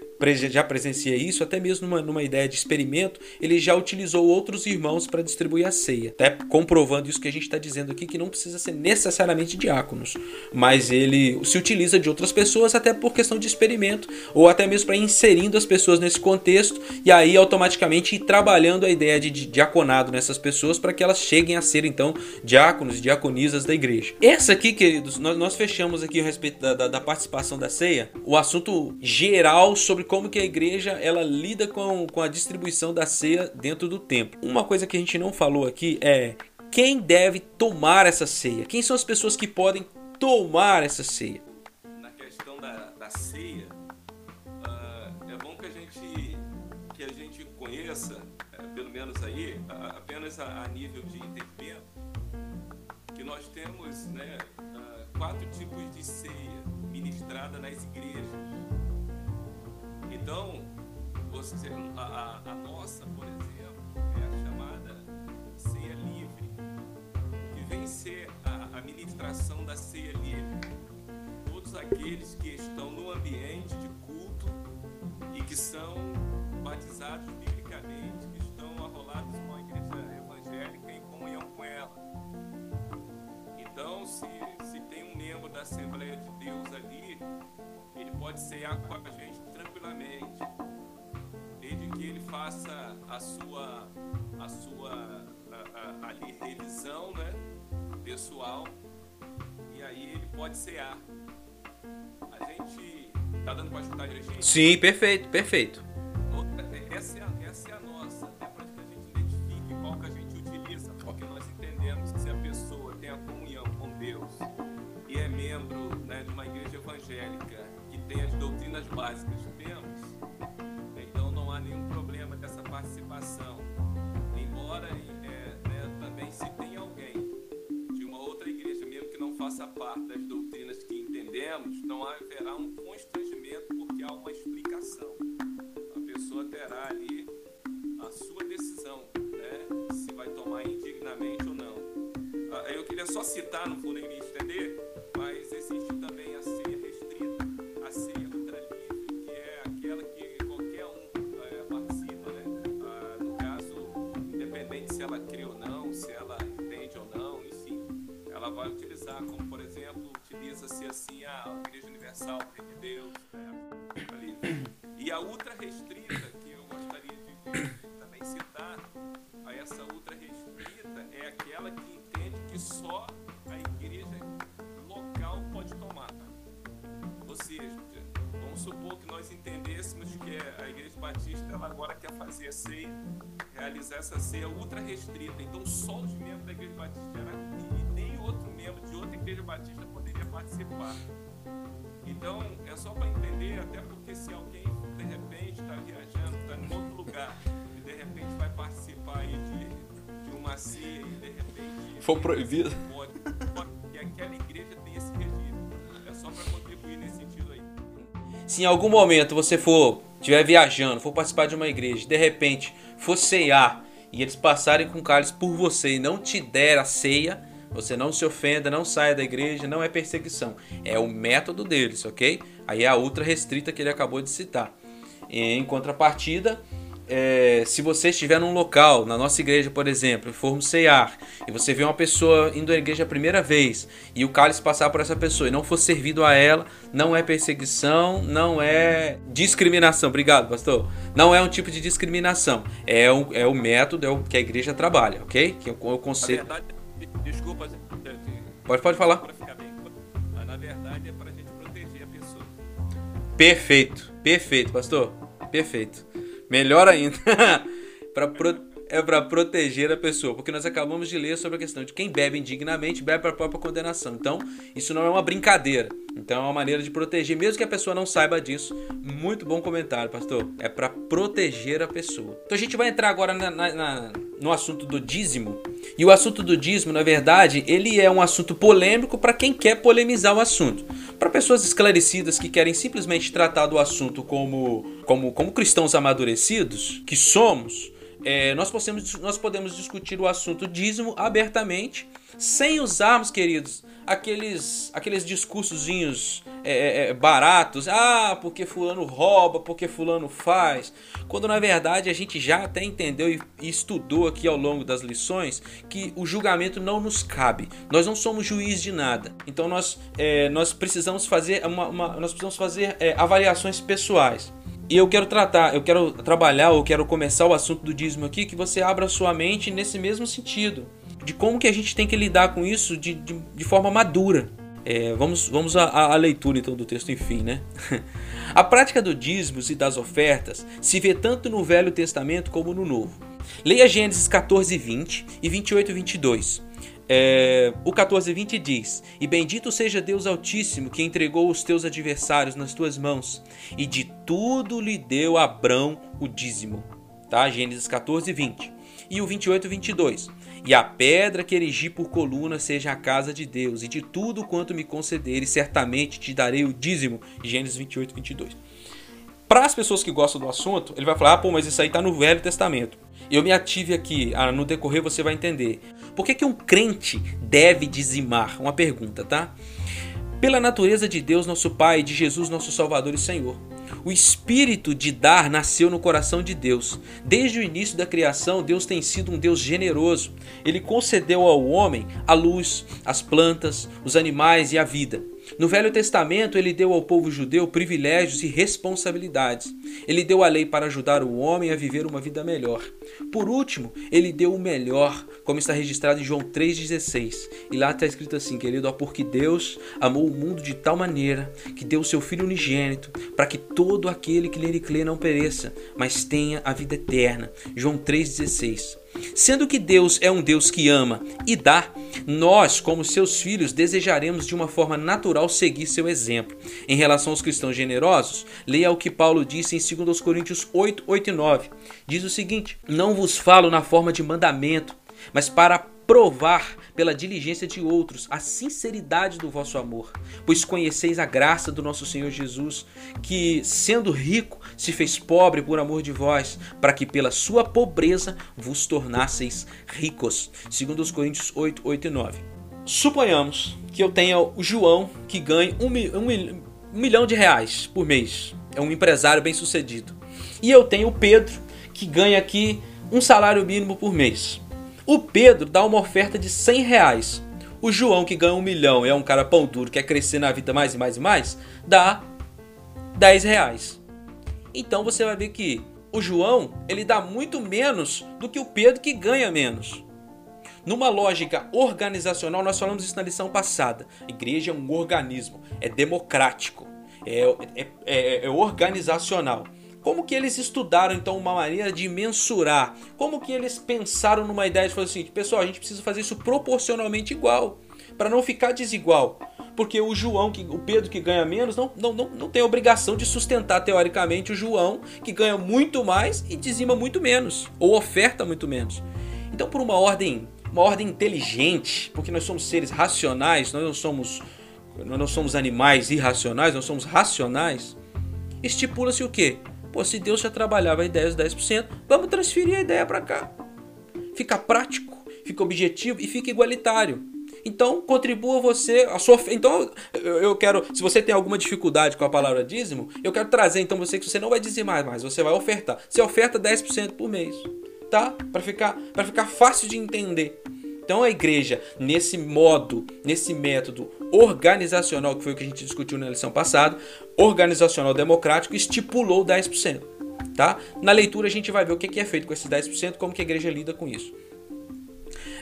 Speaker 1: já presenciei isso, até mesmo numa, numa ideia de experimento, ele já utilizou outros irmãos para distribuir a ceia, até comprovando isso que a gente está dizendo aqui, que não precisa ser necessariamente diáconos, mas ele se utiliza de outras pessoas até por questão de experimento, ou até mesmo para inserindo as pessoas nesse contexto e aí automaticamente ir trabalhando a ideia de diaconado nessas pessoas para que elas cheguem a ser então diáconos e diaconisas da igreja. Essa aqui, queridos, nós, nós fechamos aqui a respeito da, da, da participação da ceia, o assunto geral sobre como que a igreja ela lida com, com a distribuição da ceia dentro do templo. Uma coisa que a gente não falou aqui é quem deve tomar essa ceia? Quem são as pessoas que podem tomar essa ceia?
Speaker 2: Na questão da, da ceia, uh, é bom que a gente, que a gente conheça, uh, pelo menos aí, uh, apenas a, a, nível de entendimento, que nós temos né, quatro tipos de ceia ministrada nas igrejas. Então, você, a, a, nossa, por exemplo, é a chamada ceia livre, que vem ser a, a ministração da ceia livre. Todos aqueles que estão no ambiente de culto e que são batizados biblicamente, que estão arrolados com a igreja evangélica em comunhão com ela. Então, se, se tem um membro da Assembleia de Deus ali, ele pode cear com a gente tranquilamente. que ele faça a sua, a sua a, a, ali, revisão né, pessoal e aí ele pode cear. A gente tá dando para escutar direitinho?
Speaker 1: Sim, perfeito, perfeito.
Speaker 2: Essa é a, essa é a nossa, é para que a gente identifique qual que a gente utiliza, porque nós entendemos que se a pessoa tem a comunhão com Deus e é membro né, de uma igreja evangélica que tem as doutrinas básicas faça parte das doutrinas que entendemos, não haverá um constrangimento porque há uma explicação pessoa terá ali a sua decisão, né? Se vai tomar indignamente ou não. Ah, eu queria só citar, não vou nem utiliza-se assim a Igreja Universal, de Deus, né? E a ultra restrita, que eu gostaria de também citar, a essa ultra restrita é aquela que entende que só a igreja local pode tomar. Ou seja, vamos supor que nós entendêssemos que a igreja batista ela agora quer fazer a ceia, realizar essa ceia ultra restrita. Então só os membros da igreja batista e nem outro membro de outra igreja batista poderia participar. Então, é só para entender, até porque se alguém de repente está viajando, está em outro lugar, e de repente vai participar aí de, de uma ceia e de repente.
Speaker 1: For proibido.
Speaker 2: Pode, pode, que aquela igreja tem esse regime. É só para contribuir nesse sentido aí.
Speaker 1: Se em algum momento você for, estiver viajando, for participar de uma igreja, de repente for ceiar e eles passarem com cálice por você e não te der a ceia, você não se ofenda, não saia da igreja, não é perseguição. É o método deles, ok? Aí é a ultra restrita que ele acabou de citar. Em contrapartida, é, se você estiver num local, na nossa igreja, por exemplo, e formos ceiar, e você vê uma pessoa indo à igreja a primeira vez, e o cálice passar por essa pessoa e não for servido a ela, não é perseguição, não é discriminação. Obrigado, pastor. Não é um tipo de discriminação. É, um, é o método, é o que a igreja trabalha, ok? Que é o conceito.
Speaker 2: Desculpa.
Speaker 1: Pode, pode falar.
Speaker 2: Na verdade, é para a gente proteger a pessoa.
Speaker 1: Perfeito, perfeito, pastor. Perfeito. Melhor ainda. pra pro... É para proteger a pessoa, porque nós acabamos de ler sobre a questão de quem bebe indignamente bebe para a própria condenação. Então, isso não é uma brincadeira. Então, é uma maneira de proteger, mesmo que a pessoa não saiba disso. Muito bom comentário, pastor. É para proteger a pessoa. Então, a gente vai entrar agora na, na, na, no assunto do dízimo. E o assunto do dízimo, na verdade, ele é um assunto polêmico para quem quer polemizar o assunto. Para pessoas esclarecidas que querem simplesmente tratar do assunto como, como, como cristãos amadurecidos, que somos, é, nós, podemos, nós podemos discutir o assunto dízimo abertamente, sem usarmos, queridos, aqueles, aqueles discursozinhos é, é, é, baratos. Ah, porque fulano rouba, porque fulano faz. Quando na verdade a gente já até entendeu e, e estudou aqui ao longo das lições que o julgamento não nos cabe. Nós não somos juiz de nada. Então nós, é, nós precisamos fazer, uma, uma nós precisamos fazer é, avaliações pessoais. E eu quero tratar, eu quero trabalhar, eu quero começar o assunto do dízimo aqui, que você abra sua mente nesse mesmo sentido. De como que a gente tem que lidar com isso de, de, de forma madura. É, vamos vamos à, à, leitura então do texto, enfim, né? a prática do dízimos e das ofertas se vê tanto no Velho Testamento como no Novo. Leia Gênesis 14, 20 e 28 e 22. É, o 14:20 diz: E bendito seja Deus Altíssimo que entregou os teus adversários nas tuas mãos, e de tudo lhe deu Abrão o dízimo. Tá? Gênesis 14:20. E o 28 22. E a pedra que erigi por coluna seja a casa de Deus, e de tudo quanto me concederes, certamente te darei o dízimo. Gênesis 28, 22. Para as pessoas que gostam do assunto, ele vai falar: ah, pô, mas isso aí está no Velho Testamento. Eu me ative aqui, ah, no decorrer você vai entender. Por que, que um crente deve dizimar? Uma pergunta, tá? Pela natureza de Deus, nosso Pai, de Jesus, nosso Salvador e Senhor. O espírito de dar nasceu no coração de Deus. Desde o início da criação, Deus tem sido um Deus generoso. Ele concedeu ao homem a luz, as plantas, os animais e a vida. No Velho Testamento, ele deu ao povo judeu privilégios e responsabilidades. Ele deu a lei para ajudar o homem a viver uma vida melhor. Por último, ele deu o melhor, como está registrado em João 3,16. E lá está escrito assim, querido, ó, porque Deus amou o mundo de tal maneira que deu o seu Filho unigênito, para que todo aquele que nele crê não pereça, mas tenha a vida eterna. João 3,16. Sendo que Deus é um Deus que ama e dá, nós, como seus filhos, desejaremos de uma forma natural seguir seu exemplo. Em relação aos cristãos generosos, leia o que Paulo disse em 2 Coríntios 8, 8 e 9. Diz o seguinte: Não vos falo na forma de mandamento, mas para provar pela diligência de outros a sinceridade do vosso amor, pois conheceis a graça do nosso Senhor Jesus, que, sendo rico, se fez pobre por amor de vós, para que pela sua pobreza vos tornasseis ricos. Segundo os Coríntios 8, 8 e 9. Suponhamos que eu tenha o João que ganha um, um, um milhão de reais por mês. É um empresário bem sucedido. E eu tenho o Pedro que ganha aqui um salário mínimo por mês. O Pedro dá uma oferta de 100 reais. O João, que ganha um milhão, é um cara pão duro, quer crescer na vida mais e mais e mais, dá 10 reais. Então você vai ver que o João ele dá muito menos do que o Pedro que ganha menos. Numa lógica organizacional, nós falamos isso na lição passada. A igreja é um organismo, é democrático, é, é, é, é organizacional. Como que eles estudaram então uma maneira de mensurar? Como que eles pensaram numa ideia de fazer o seguinte, pessoal, a gente precisa fazer isso proporcionalmente igual, para não ficar desigual. Porque o João, que, o Pedro que ganha menos, não, não, não, não tem obrigação de sustentar teoricamente o João, que ganha muito mais e dizima muito menos, ou oferta muito menos. Então, por uma ordem, uma ordem inteligente, porque nós somos seres racionais, nós não somos, nós não somos animais irracionais, nós somos racionais, estipula-se o quê? Pô, se Deus já trabalhava a ideia dos 10%, vamos transferir a ideia para cá. Fica prático, fica objetivo e fica igualitário. Então, contribua você, a sua Então, eu quero, se você tem alguma dificuldade com a palavra dízimo, eu quero trazer então você que você não vai dizimar mais, você vai ofertar. Você oferta 10% por mês, tá? Para ficar para ficar fácil de entender. Então a igreja, nesse modo, nesse método organizacional, que foi o que a gente discutiu na lição passada, organizacional democrático, estipulou 10%. Tá? Na leitura a gente vai ver o que é feito com esses 10%, como que a igreja lida com isso.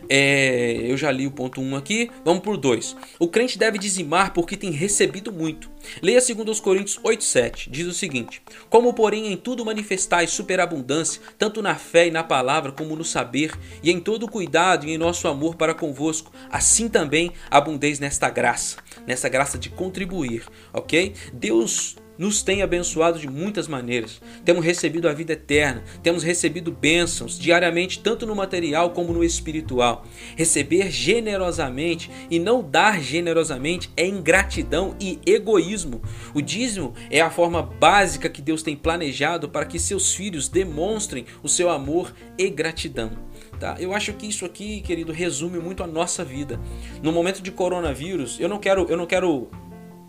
Speaker 1: É, eu já li o ponto 1 um aqui, vamos por 2. O crente deve dizimar porque tem recebido muito. Leia 2 Coríntios 8,7, diz o seguinte: Como, porém, em tudo manifestais superabundância, tanto na fé e na palavra, como no saber, e em todo cuidado e em nosso amor para convosco, assim também abundeis nesta graça, nessa graça de contribuir, ok? Deus nos tem abençoado de muitas maneiras. Temos recebido a vida eterna, temos recebido bênçãos diariamente, tanto no material como no espiritual. Receber generosamente e não dar generosamente é ingratidão e egoísmo. O dízimo é a forma básica que Deus tem planejado para que seus filhos demonstrem o seu amor e gratidão. Tá? Eu acho que isso aqui, querido, resume muito a nossa vida. No momento de coronavírus, eu não quero, eu não quero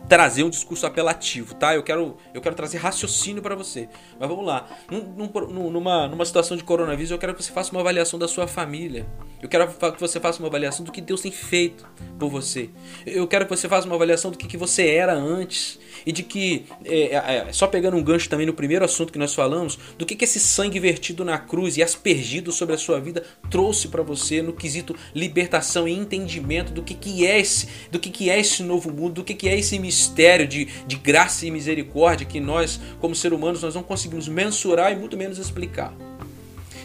Speaker 1: trazer um discurso apelativo, tá? Eu quero, eu quero trazer raciocínio para você. Mas vamos lá. Num, num, numa, numa situação de coronavírus, eu quero que você faça uma avaliação da sua família. Eu quero que você faça uma avaliação do que Deus tem feito por você. Eu quero que você faça uma avaliação do que, que você era antes. E de que, é, é, é, só pegando um gancho também no primeiro assunto que nós falamos, do que, que esse sangue vertido na cruz e aspergido sobre a sua vida trouxe para você no quesito libertação e entendimento do que, que é esse, do que, que é esse novo mundo, do que, que é esse mistério de, de graça e misericórdia que nós, como seres humanos, nós não conseguimos mensurar e muito menos explicar.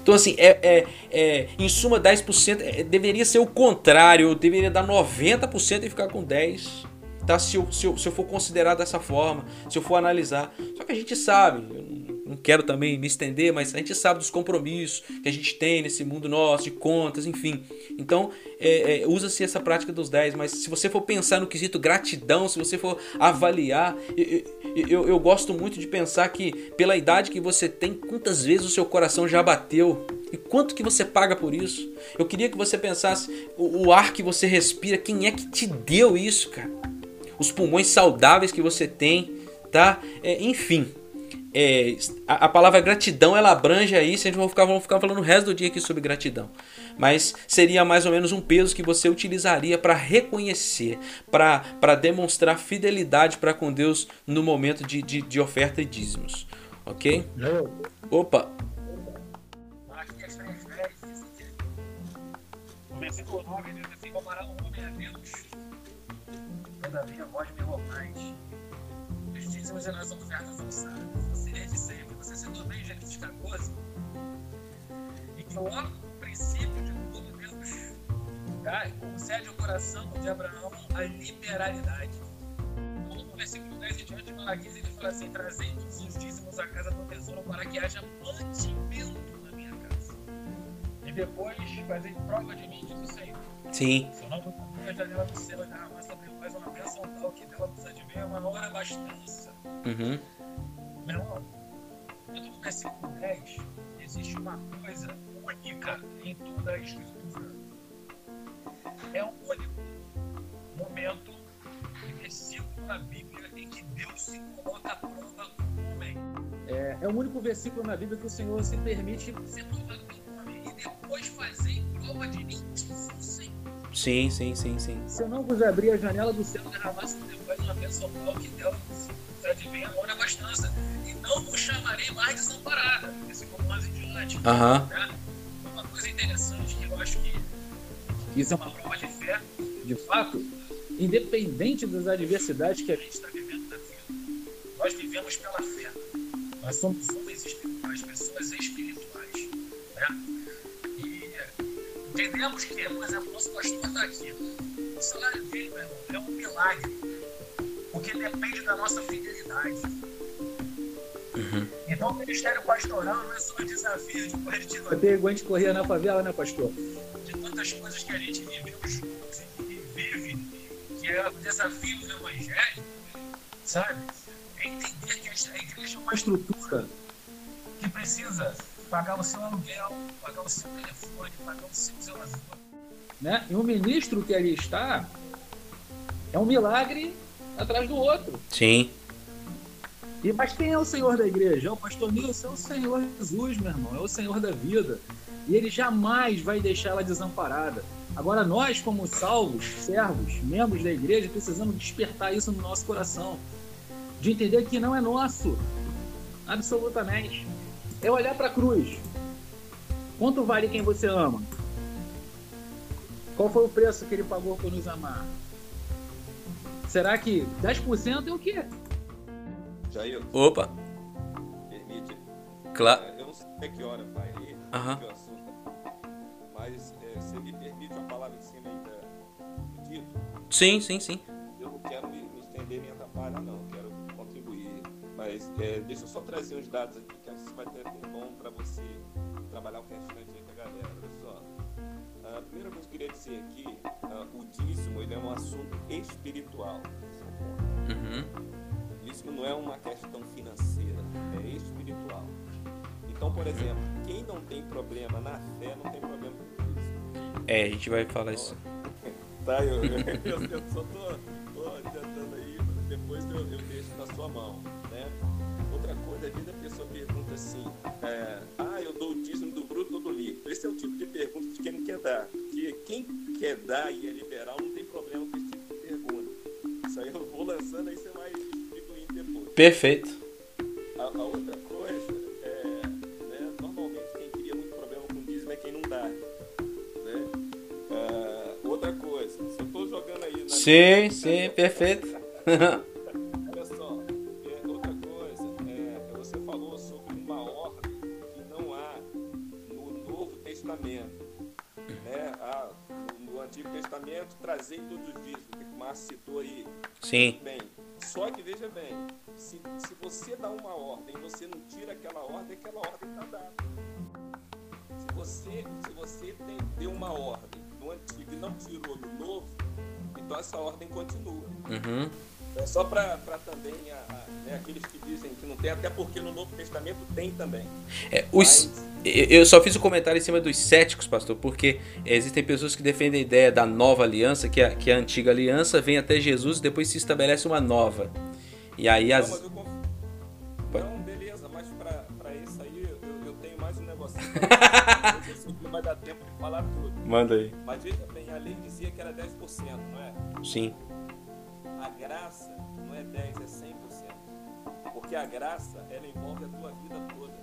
Speaker 1: Então, assim, é, é, é em suma, 10% é, deveria ser o contrário. Eu deveria dar 90% e ficar com 10%. Tá? Se, eu, se, eu, se eu for considerar dessa forma, se eu for analisar. Só que a gente sabe, não quero também me estender, mas a gente sabe dos compromissos que a gente tem nesse mundo nosso, de contas, enfim. Então, é, é, usa-se essa prática dos 10, mas se você for pensar no quesito gratidão, se você for avaliar, eu, eu, eu gosto muito de pensar que pela idade que você tem, quantas vezes o seu coração já bateu e quanto que você paga por isso? Eu queria que você pensasse o, o ar que você respira, quem é que te deu isso, cara? Os pulmões saudáveis que você tem, tá? É, enfim, é, a, a, palavra gratidão ela abrange aí, se a gente vai ficar, ficar falando o resto do dia aqui sobre gratidão. Mas seria mais ou menos um peso que você utilizaria para reconhecer, para demonstrar fidelidade para com Deus no momento de, de, de oferta e dízimos. Ok? Opa!
Speaker 3: versículo 9 diz assim: Tomará um homem a Deus, todavia vós me roubais. Os dízimos e nas ofertas alçadas. E no princípio de tudo, Deus tá, concede ao coração de Abraão a liberalidade. No versículo 10 em diante, Malaquias, ele fala assim: Trazei todos os dízimos à casa do tesouro para que haja mantimento e depois fazer prova de mim, diz o Senhor.
Speaker 1: Sim.
Speaker 3: Se eu não vou cumprir a janela do céu e derramar sobre nós uma bênção tal que dela nos advenha uma hora abastança.
Speaker 1: Uhum.
Speaker 3: Meu irmão, no versículo 10, existe uma coisa única em toda a Escritura. É um único momento e versículo na Bíblia em que Deus se coloca à prova como homem. É, é o único versículo na Bíblia que o Senhor se permite ser provado depois fazer prova de mim
Speaker 1: Sim, sim, sim, sim.
Speaker 3: Se eu não vos abrir a janela do céu, derramasse depois uma bênção tal que dela se advém agora a abastança. E não vos chamarei mais desamparada. Esse como mais em diante.
Speaker 1: Uhum.
Speaker 3: Né? Coisa interessante que eu acho que isso é uma prova de fé, de fato, independente das adversidades que a gente está vivendo na vida. Nós vivemos pela fé. Nós somos homens espirituais, pessoas espirituais. Né? entendemos que, por exemplo, nosso pastor está aqui. O salário dele, meu irmão, é um milagre. Porque depende da nossa fidelidade.
Speaker 1: Uhum.
Speaker 3: Então, o ministério pastoral não é só um desafio de correr de tiroteio, igual a gente corria na favela, né, pastor? De tantas coisas que a gente e vive, que é o desafio do evangelho, sabe? É entender que a igreja é uma estrutura que precisa pagar o seu aluguel, pagar o seu telefone, pagar o seu zelador. Né? E o ministro que ali está é um milagre atrás do outro.
Speaker 1: Sim.
Speaker 3: E, mas quem é o Senhor da igreja? É o pastor Nilson, é o Senhor Jesus, meu irmão, é o Senhor da vida. E ele jamais vai deixá-la desamparada. Agora, nós, como salvos, servos, membros da igreja, precisamos despertar isso no nosso coração. De entender que não é nosso. Absolutamente é olhar para a cruz. Quanto vale quem você ama? Qual foi o preço que ele pagou por nos amar? Será que 10% é o quê?
Speaker 2: Jair.
Speaker 1: Opa.
Speaker 2: Permite.
Speaker 1: Claro.
Speaker 2: Eu não sei até que hora vai aí
Speaker 1: uhum.
Speaker 2: o assunto. Mas é, você me permite uma palavra em cima ainda do dito?
Speaker 1: Sim, sim, sim.
Speaker 2: Eu não quero me, me estender nem atrapalhar, não. Quero contribuir. Mas é, deixa eu só trazer uns dados aqui isso vai ter bom para você trabalhar o restante aí com a galera. Olha só. A primeira coisa que eu queria dizer aqui, uh, o dízimo ele é um assunto espiritual.
Speaker 1: Uhum.
Speaker 2: O dízimo não é uma questão financeira, é espiritual. Então, por exemplo, quem não tem problema na fé não tem problema com o dízimo.
Speaker 1: É, a gente vai falar isso.
Speaker 2: tá, eu, eu, eu, só tô, tô adiantando aí, depois eu, eu deixo na sua mão, né? Outra coisa, às vezes a pessoa pergunta assim, é, ah, eu dou o dízimo do bruto ou do líquido? Esse é o tipo de pergunta de quem não quer dar. Porque quem quer dar e é liberal não tem problema com esse tipo de pergunta. Isso aí eu vou lançando, aí você vai.
Speaker 1: Perfeito.
Speaker 2: A, a outra coisa, é, né, normalmente quem cria muito problema com dízimo é quem não dá. Né? Uh, outra coisa, se eu estou jogando aí...
Speaker 1: Sim, minha... sim, perfeito.
Speaker 2: Testamento, trazei todos os dízimos, que o Márcio citou aí.
Speaker 1: Sim.
Speaker 2: Bem, só que veja bem, se, se você dá uma ordem e você não tira aquela ordem, aquela ordem está dada. Se você, se você tem, deu uma ordem no antigo e não tirou no novo, então essa ordem continua.
Speaker 1: Uhum.
Speaker 2: É só para também a, a, né, aqueles que dizem que não tem, até porque no Novo Testamento tem também.
Speaker 1: É, os, Mas... Eu só fiz o um comentário em cima dos céticos, pastor, porque existem pessoas que defendem a ideia da nova aliança, que a, que a antiga aliança vem até Jesus e depois se estabelece uma nova. E aí as.
Speaker 2: Não, eu... não beleza, Não sei se aqui vai dar tempo de falar tudo.
Speaker 1: Manda aí.
Speaker 2: Mas veja bem, a lei dizia que era 10%, não é?
Speaker 1: Sim.
Speaker 2: A graça não é 10, é 100%. Porque a graça, ela envolve a tua vida toda.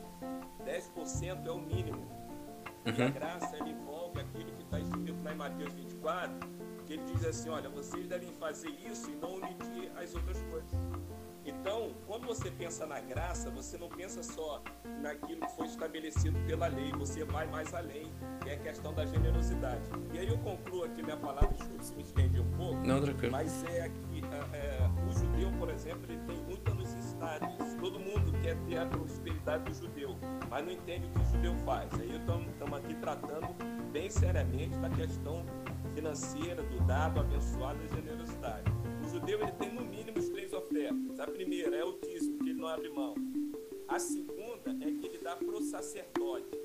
Speaker 2: 10% é o mínimo. E a
Speaker 1: Uhum.
Speaker 2: graça, ela envolve aquilo que está escrito lá em Mateus 24, que ele diz assim, olha, vocês devem fazer isso e não omitir as outras coisas. Então, quando você pensa na graça, você não pensa só naquilo que foi estabelecido pela lei, você vai mais além, que é a questão da generosidade. E aí eu concluo aqui minha palavra, desculpe se me estendi um pouco,
Speaker 1: Não,
Speaker 2: mas é que é, é, o judeu, por exemplo, ele tem muitas necessidades. Todo mundo quer ter a prosperidade do judeu, mas não entende o que o judeu faz. Aí estamos aqui tratando bem seriamente da questão financeira, do dado abençoado e da generosidade. O judeu ele tem no mínimo três ofertas. A primeira é o dízimo, que ele não abre mão. A segunda é que ele dá para o sacerdote.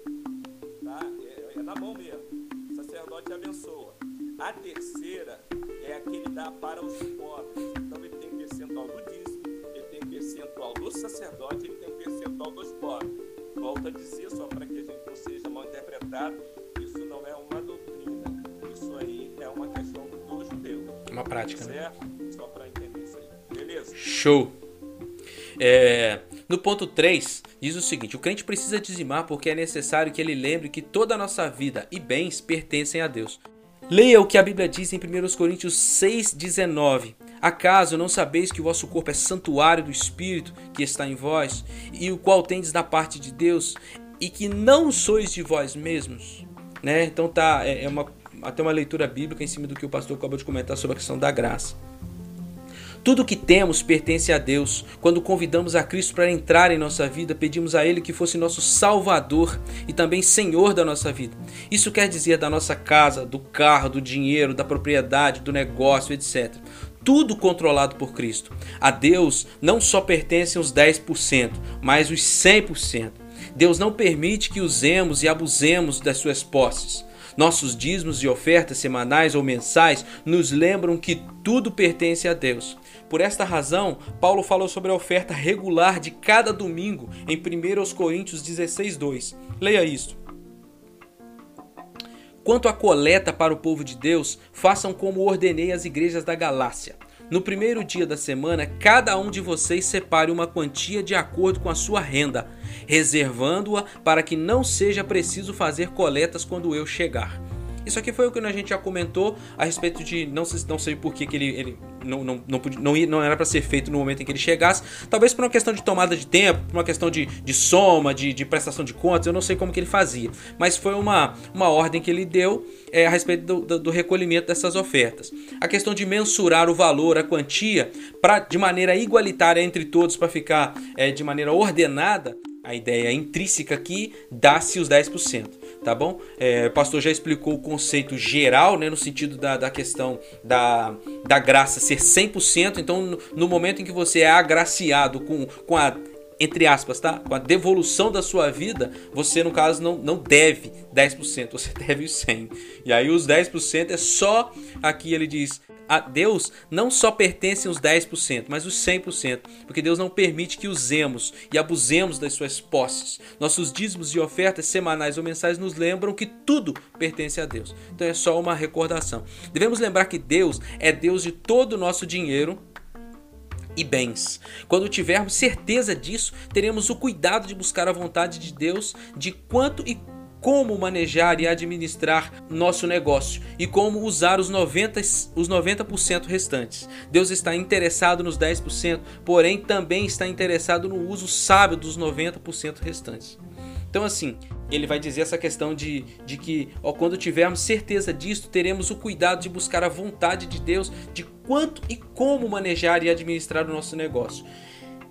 Speaker 2: Tá? É, é na mão mesmo. O sacerdote abençoa. A terceira é a que ele dá para os pobres. Então ele tem percentual do dízimo, ele tem percentual do sacerdote, ele tem percentual dos pobres. Volto a dizer, só para que a gente não seja mal interpretado, isso não é uma doutrina. Isso aí é uma questão do judeu.
Speaker 1: Uma prática, né?
Speaker 2: Certo? Só para entender isso aí. Beleza?
Speaker 1: Show! É, no ponto 3, diz o seguinte: o crente precisa dizimar porque é necessário que ele lembre que toda a nossa vida e bens pertencem a Deus. Leia o que a Bíblia diz em 1 Coríntios 6,19. Acaso não sabeis que o vosso corpo é santuário do Espírito que está em vós, e o qual tendes da parte de Deus, e que não sois de vós mesmos? Né? Então tá, é, é uma, até uma leitura bíblica em cima do que o pastor acabou de comentar sobre a questão da graça. Tudo que temos pertence a Deus. Quando convidamos a Cristo para entrar em nossa vida, pedimos a Ele que fosse nosso Salvador e também Senhor da nossa vida. Isso quer dizer da nossa casa, do carro, do dinheiro, da propriedade, do negócio, etc. Tudo controlado por Cristo. A Deus não só pertencem os 10%, mas os 100%. Deus não permite que usemos e abusemos das suas posses. Nossos dízimos e ofertas semanais ou mensais nos lembram que tudo pertence a Deus. Por esta razão, Paulo falou sobre a oferta regular de cada domingo em 1 Coríntios 16, 2. Leia isso. Quanto à coleta para o povo de Deus, façam como ordenei às igrejas da Galácia. No primeiro dia da semana, cada um de vocês separe uma quantia de acordo com a sua renda, reservando-a para que não seja preciso fazer coletas quando eu chegar. Isso aqui foi o que a gente já comentou a respeito de não sei, não sei por que, que ele, ele não, não, não, podia, não, não era para ser feito no momento em que ele chegasse. Talvez por uma questão de tomada de tempo, por uma questão de, de soma, de, de prestação de contas, eu não sei como que ele fazia. Mas foi uma, uma ordem que ele deu é, a respeito do, do, do recolhimento dessas ofertas. A questão de mensurar o valor, a quantia, pra, de maneira igualitária entre todos para ficar é, de maneira ordenada, a ideia intrínseca aqui dá-se os 10%, tá bom? É, o pastor já explicou o conceito geral, né, no sentido da, da questão da, da graça ser 100%. Então, no, momento em que você é agraciado com, com a entre aspas, tá? Com a devolução da sua vida, você no caso não, não deve 10%, você deve os 100. E aí os 10% é só aqui ele diz, a Deus não só pertencem os 10%, mas os 100%, porque Deus não permite que usemos e abusemos das suas posses. Nossos dízimos e ofertas semanais ou mensais nos lembram que tudo pertence a Deus. Então é só uma recordação. Devemos lembrar que Deus é Deus de todo o nosso dinheiro e bens. Quando tivermos certeza disso, teremos o cuidado de buscar a vontade de Deus de quanto e como manejar e administrar nosso negócio e como usar os 90%, os 90 restantes. Deus está interessado nos 10%, porém também está interessado no uso sábio dos 90% restantes. Então, assim, ele vai dizer essa questão de, de que, ó, quando tivermos certeza disto, teremos o cuidado de buscar a vontade de Deus de quanto e como manejar e administrar o nosso negócio.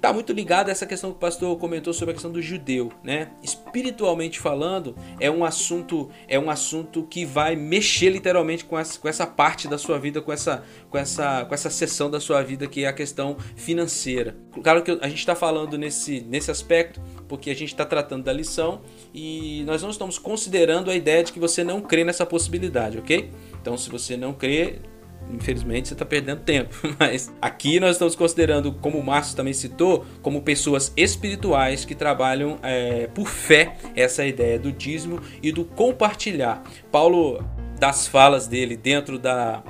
Speaker 1: Tá muito ligado a essa questão que o pastor comentou sobre a questão do judeu, né? Espiritualmente falando, é um assunto é um assunto que vai mexer literalmente com essa, com essa parte da sua vida, com essa com essa com essa seção da sua vida que é a questão financeira. Claro que a gente está falando nesse nesse aspecto porque a gente está tratando da lição e nós não estamos considerando a ideia de que você não crê nessa possibilidade, ok? Então, se você não crê, infelizmente você está perdendo tempo. Mas aqui nós estamos considerando, como o Márcio também citou, como pessoas espirituais que trabalham é, por fé essa ideia do dízimo e do compartilhar. Paulo, das falas dele dentro da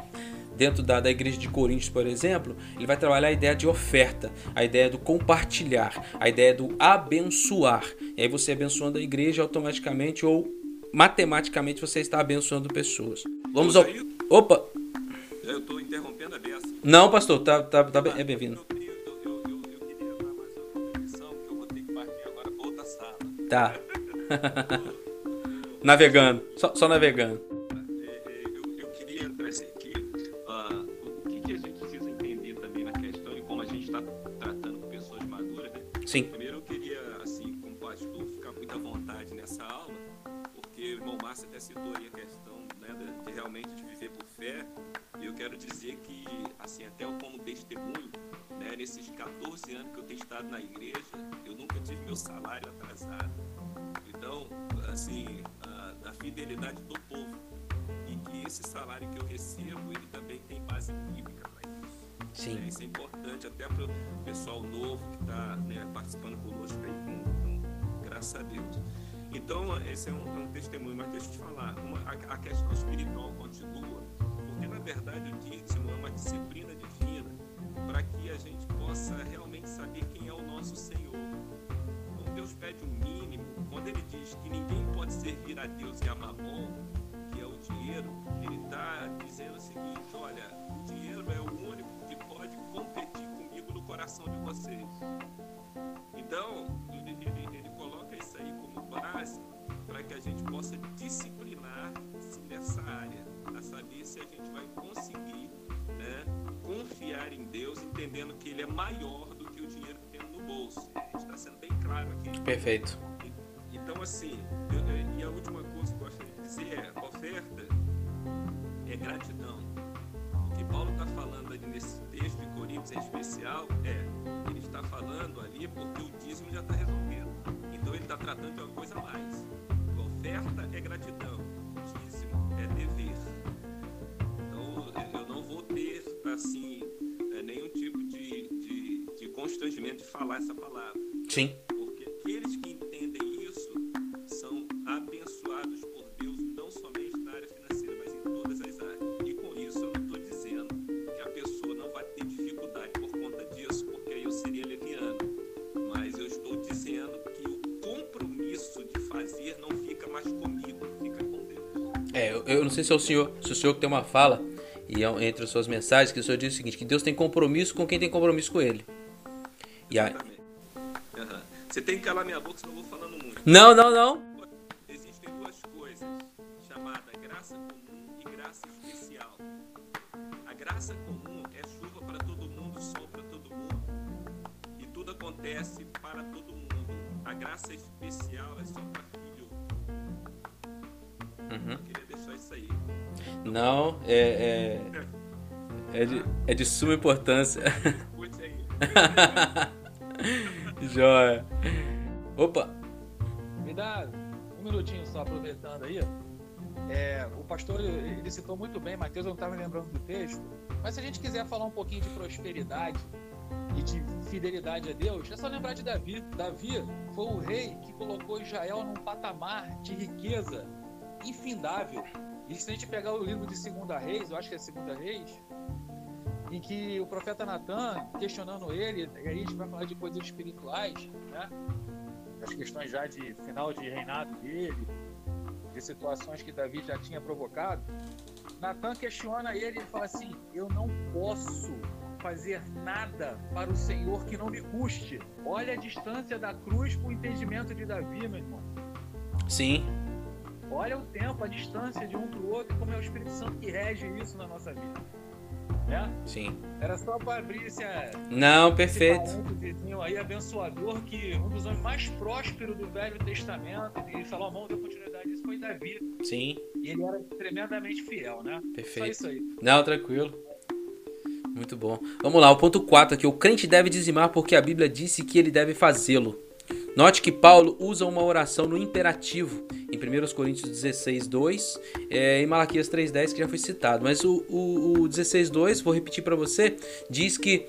Speaker 1: dentro da, da igreja de Coríntios, por exemplo, ele vai trabalhar a ideia de oferta, a ideia do compartilhar, a ideia do abençoar. E aí você abençoando a igreja automaticamente ou matematicamente você está abençoando pessoas. Vamos ao. Opa!
Speaker 2: Eu estou interrompendo a beça.
Speaker 1: Não, pastor, tá, tá, tá é bem-vindo.
Speaker 2: Eu, queria dar mais uma contribuição, que eu vou ter que partir agora para outra sala.
Speaker 1: Tá. navegando, só, só navegando.
Speaker 2: É, é, Eu, eu queria trazer aqui ah, o que, que a gente precisa entender também na questão de como a gente está tratando com pessoas maduras, né?
Speaker 1: Sim,
Speaker 2: Primeiro eu queria, assim, como pastor, ficar muito à vontade nessa aula, porque o irmão Márcio até citou aí a questão né, de, de realmente de viver por fé. Eu quero dizer que, assim, até eu como testemunho, né, nesses 14 anos que eu tenho estado na igreja, eu nunca tive meu salário atrasado. Então, assim, a, a fidelidade do povo. E que esse salário que eu recebo, ele também tem base bíblica para isso.
Speaker 1: sim,
Speaker 2: É, isso é importante até para o pessoal novo que está participando conosco aí, com, graças a Deus. Então, esse é um, é um testemunho, mas deixa eu te falar, uma- a, a questão espiritual continua, verdade o dízimo é uma disciplina divina para que a gente possa realmente saber quem é o nosso Senhor. Então, Deus pede o mínimo, quando Ele diz que ninguém pode servir a Deus e a Mamon, que é o dinheiro, Ele está dizendo o seguinte: olha, o dinheiro é o único que pode competir comigo no coração de vocês. Então, ele, ele- ele coloca isso aí como base para que a gente possa disciplinar-se nessa área, a saber se a gente vai conseguir né, confiar em Deus, entendendo que Ele é maior do que o dinheiro que temos no bolso. A gente está sendo bem claro aqui.
Speaker 1: perfeito.
Speaker 2: Então, assim, eu- eu- e a última coisa que eu gostaria de dizer é: oferta é gratidão. O que Paulo está falando ali nesse texto de Coríntios em especial é: ele está falando ali porque o dízimo já está resolvido. Então, ele está tratando de uma coisa a mais. Oferta é gratidão, assim, eh, nenhum tipo de, de, de constrangimento de falar essa palavra.
Speaker 1: Sim,
Speaker 2: Porque aqueles que entendem isso são abençoados por Deus, não somente na área financeira, mas em todas as áreas. E com isso eu não estou dizendo que a pessoa não vai ter dificuldade por conta disso, porque aí eu seria leviano. Mas eu estou dizendo que o compromisso de fazer não fica mais comigo, fica com Deus.
Speaker 1: É, eu, eu não sei se é o senhor, se o senhor que tem uma fala e é entre as suas mensagens que o senhor diz o seguinte, que Deus tem compromisso com quem tem compromisso com ele. E aí.
Speaker 2: Aham. Você tem que calar minha boca, senão eu vou falando muito.
Speaker 1: não, não, não.
Speaker 2: Existem duas coisas, chamada graça comum e graça especial. A graça comum é chuva para todo mundo, sol para todo mundo, e tudo acontece para todo mundo. A graça especial é só para filho.
Speaker 1: Uhum.
Speaker 2: Isso aí.
Speaker 1: Não, é é, é, de, é de suma importância.
Speaker 2: Curte aí.
Speaker 1: Joia. Opa,
Speaker 3: Me dá um minutinho só, aproveitando aí. É, o pastor ele citou muito bem, Mateus, eu não estava lembrando do texto, mas se a gente quiser falar um pouquinho de prosperidade e de fidelidade a Deus, é só lembrar de Davi. Davi foi o rei que colocou Israel num patamar de riqueza infindável. E se a gente pegar o livro de Segunda Reis, eu acho que é Segunda Reis, em que o profeta Natan, questionando ele, e aí a gente vai falar de coisas espirituais, né? das questões já de final de reinado dele, de situações que Davi já tinha provocado, Natan questiona ele e fala assim: Eu não posso fazer nada para o Senhor que não me custe. Olha a distância da cruz para o entendimento de Davi, meu irmão.
Speaker 1: sim,
Speaker 3: Olha o tempo, a distância de um para o outro, como é o Espírito Santo que rege isso na nossa vida. Né?
Speaker 1: sim.
Speaker 3: Era só para abrir esse,
Speaker 1: Não,
Speaker 3: esse
Speaker 1: perfeito.
Speaker 3: parênteses aí abençoador que um dos homens mais prósperos do Velho Testamento, e Salomão deu continuidade isso, foi Davi.
Speaker 1: Sim,
Speaker 3: E ele era tremendamente fiel, né? Só
Speaker 1: perfeito.
Speaker 3: isso aí.
Speaker 1: Não, tranquilo. Muito bom. Vamos lá, o ponto 4 aqui. O crente deve dizimar porque a Bíblia disse que ele deve fazê-lo. Note que Paulo usa uma oração no imperativo em 1 Coríntios 16, 2 é, e Malaquias 3,10 que já foi citado. Mas o, o, o 16, 2, vou repetir para você, diz que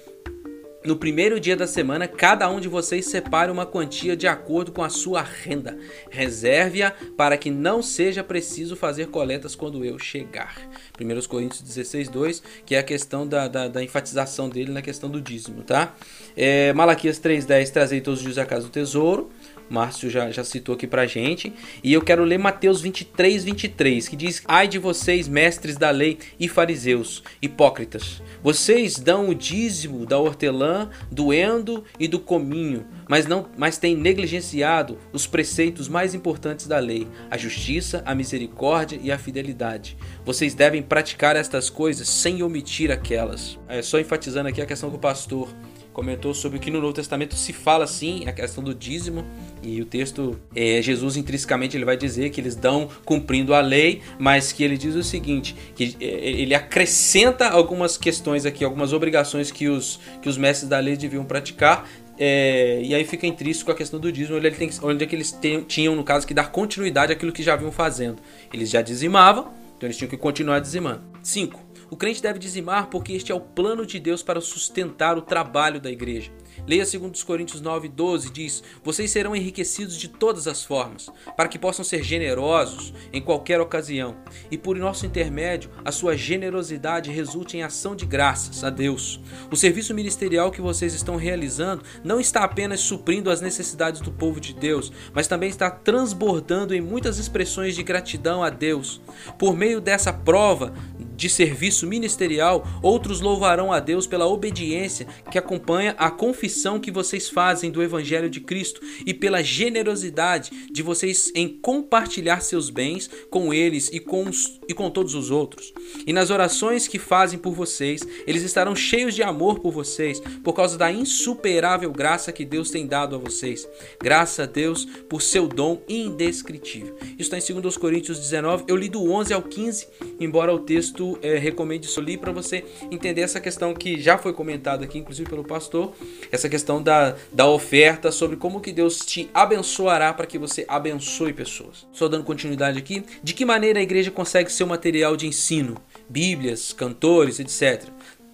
Speaker 1: no primeiro dia da semana, cada um de vocês separe uma quantia de acordo com a sua renda. Reserve-a para que não seja preciso fazer coletas quando eu chegar. 1 Coríntios 16, 2, que é a questão da, da, da enfatização dele na questão do dízimo, tá? É, Malaquias 3,10, trazei todos os dias a casa do tesouro. Márcio já, já citou aqui pra gente. E eu quero ler Mateus 23, 23, que diz: Ai de vocês, mestres da lei e fariseus, hipócritas! Vocês dão o dízimo da hortelã, do endo e do cominho, mas não, mas têm negligenciado os preceitos mais importantes da lei: a justiça, a misericórdia e a fidelidade. Vocês devem praticar estas coisas sem omitir aquelas. É só enfatizando aqui a questão que o pastor comentou sobre o que no Novo Testamento se fala sim, a questão do dízimo, e o texto, é, Jesus intrinsecamente ele vai dizer que eles dão cumprindo a lei, mas que ele diz o seguinte, que é, ele acrescenta algumas questões aqui, algumas obrigações que os, que os mestres da lei deviam praticar, é, e aí fica intrínseco a questão do dízimo, onde, ele tem, onde é que eles tinham, no caso, que dar continuidade àquilo que já vinham fazendo. Eles já dizimavam, então eles tinham que continuar dizimando. 5. O crente deve dizimar porque este é o plano de Deus para sustentar o trabalho da igreja. Leia 2 Coríntios 9, 12, diz: Vocês serão enriquecidos de todas as formas, para que possam ser generosos em qualquer ocasião, e por nosso intermédio a sua generosidade resulte em ação de graças a Deus. O serviço ministerial que vocês estão realizando não está apenas suprindo as necessidades do povo de Deus, mas também está transbordando em muitas expressões de gratidão a Deus. Por meio dessa prova de serviço ministerial, outros louvarão a Deus pela obediência que acompanha a confissão que vocês fazem do Evangelho de Cristo e pela generosidade de vocês em compartilhar seus bens com eles e com, os, e com todos os outros. E nas orações que fazem por vocês, eles estarão cheios de amor por vocês, por causa da insuperável graça que Deus tem dado a vocês. Graças a Deus por seu dom indescritível. Isso está em 2 Coríntios 19. Eu li do 11 ao 15, embora o texto é, recomendo isso ali para você entender essa questão que já foi comentada aqui, inclusive pelo pastor, essa questão da, da oferta, sobre como que Deus te abençoará para que você abençoe pessoas. Só dando continuidade aqui, de que maneira a igreja consegue ser um material de ensino? Bíblias, cantores, etc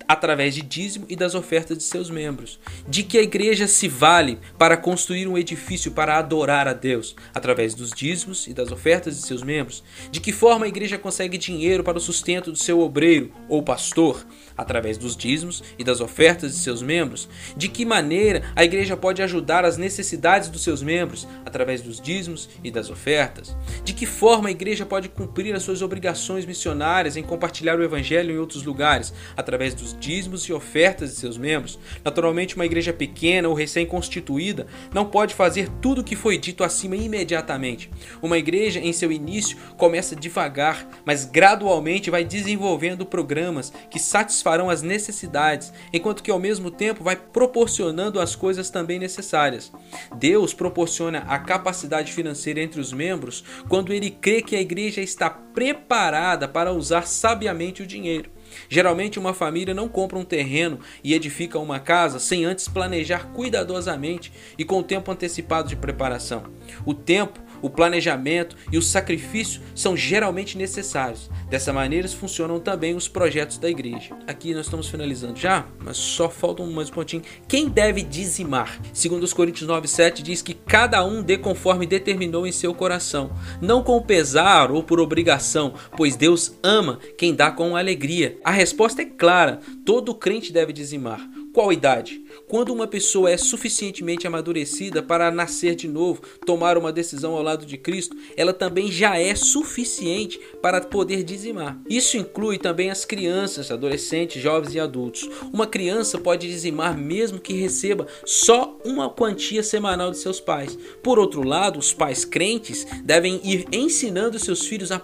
Speaker 1: através de dízimo e das ofertas de seus membros. De que a igreja se vale para construir um edifício para adorar a Deus, através dos dízimos e das ofertas de seus membros. De que forma a igreja consegue dinheiro para o sustento do seu obreiro ou pastor, através dos dízimos e das ofertas de seus membros? De que maneira a igreja pode ajudar as necessidades dos seus membros através dos dízimos e das ofertas? De que forma a igreja pode cumprir as suas obrigações missionárias em compartilhar o evangelho em outros lugares através dos dízimos e ofertas de seus membros? Naturalmente, uma igreja pequena ou recém-constituída não pode fazer tudo o que foi dito acima imediatamente. Uma igreja, em seu início, começa devagar, mas gradualmente vai desenvolvendo programas que satisfarão as necessidades, enquanto que ao mesmo tempo vai proporcionando as coisas também necessárias. Deus proporciona a capacidade financeira entre os membros quando ele crê que a igreja está preparada para usar sabiamente o dinheiro. Geralmente, uma família não compra um terreno e edifica uma casa sem antes planejar cuidadosamente e com tempo antecipado de preparação. O tempo o planejamento e o sacrifício são geralmente necessários. Dessa maneira funcionam também os projetos da igreja. Aqui nós estamos finalizando já, mas só falta um mais pontinho. Quem deve dizimar? Segundo os Coríntios 9:7 diz que cada um dê conforme determinou em seu coração, não com pesar ou por obrigação, pois Deus ama quem dá com alegria. A resposta é clara: todo crente deve dizimar. Qual idade? Quando uma pessoa é suficientemente amadurecida para nascer de novo, tomar uma decisão ao lado de Cristo, ela também já é suficiente para poder dizimar. Isso inclui também as crianças, adolescentes, jovens e adultos. Uma criança pode dizimar mesmo que receba só uma quantia semanal de seus pais. Por outro lado, os pais crentes devem ir ensinando seus filhos a,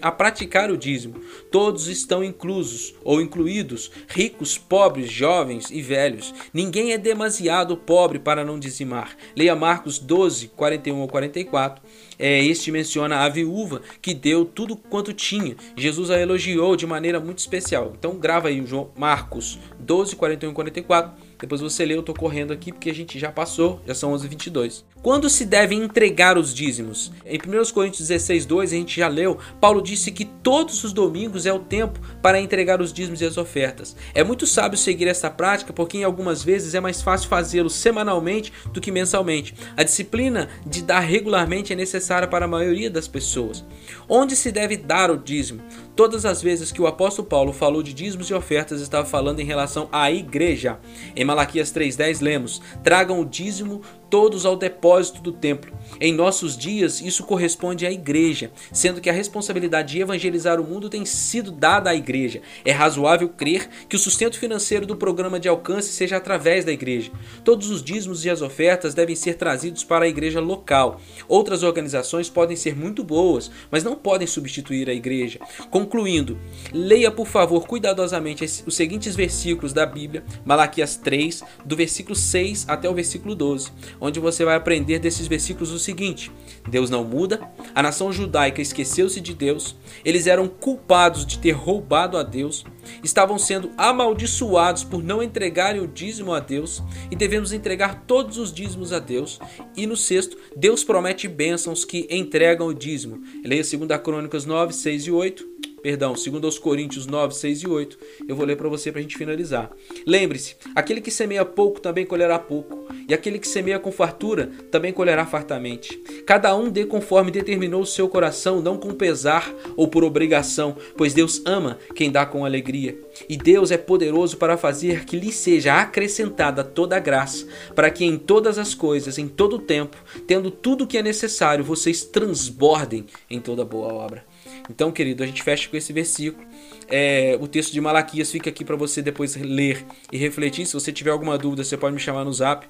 Speaker 1: a praticar o dízimo. Todos estão inclusos ou incluídos, ricos, pobres, jovens e velhos. Ninguém é demasiado pobre para não dizimar. Leia Marcos 12, 41 ao 44. É, este menciona a viúva que deu tudo quanto tinha. Jesus a elogiou de maneira muito especial. Então grava aí Marcos 12, 41 e 44 Depois você lê, eu tô correndo aqui porque a gente já passou, já são 11h22. Quando se devem entregar os dízimos? Em 1 Coríntios 16, 2, a gente já leu, Paulo disse que todos os domingos é o tempo para entregar os dízimos e as ofertas. É muito sábio seguir essa prática porque em algumas vezes é mais fácil fazê-lo semanalmente do que mensalmente. A disciplina de dar regularmente é necessária para a maioria das pessoas. Onde se deve dar o dízimo? Todas as vezes que o apóstolo Paulo falou de dízimos e ofertas, estava falando em relação à igreja. Em Malaquias 3,10 lemos: Tragam o dízimo todos ao depósito do templo. Em nossos dias, isso corresponde à igreja, sendo que a responsabilidade de evangelizar o mundo tem sido dada à igreja. É razoável crer que o sustento financeiro do programa de alcance seja através da igreja. Todos os dízimos e as ofertas devem ser trazidos para a igreja local. Outras organizações podem ser muito boas, mas não podem substituir a igreja. Concluindo, leia por favor cuidadosamente os seguintes versículos da Bíblia, Malaquias 3, do versículo 6 até o versículo 12 onde você vai aprender desses versículos o seguinte: Deus não muda, a nação judaica esqueceu-se de Deus, eles eram culpados de ter roubado a Deus, estavam sendo amaldiçoados por não entregarem o dízimo a Deus, e devemos entregar todos os dízimos a Deus. E no sexto, Deus promete bênçãos que entregam o dízimo. Leia 2 Crônicas 9, 6 e 8 perdão, segundo aos Coríntios 9, 6 e 8, eu vou ler para você para a gente finalizar. Lembre-se, aquele que semeia pouco também colherá pouco, e aquele que semeia com fartura também colherá fartamente. Cada um dê conforme determinou o seu coração, não com pesar ou por obrigação, pois Deus ama quem dá com alegria. E Deus é poderoso para fazer que lhe seja acrescentada toda a graça, para que em todas as coisas, em todo o tempo, tendo tudo o que é necessário, vocês transbordem em toda boa obra. Então, querido, a gente fecha com esse versículo. É, o texto de Malaquias fica aqui para você depois ler e refletir. Se você tiver alguma dúvida, você pode me chamar no zap.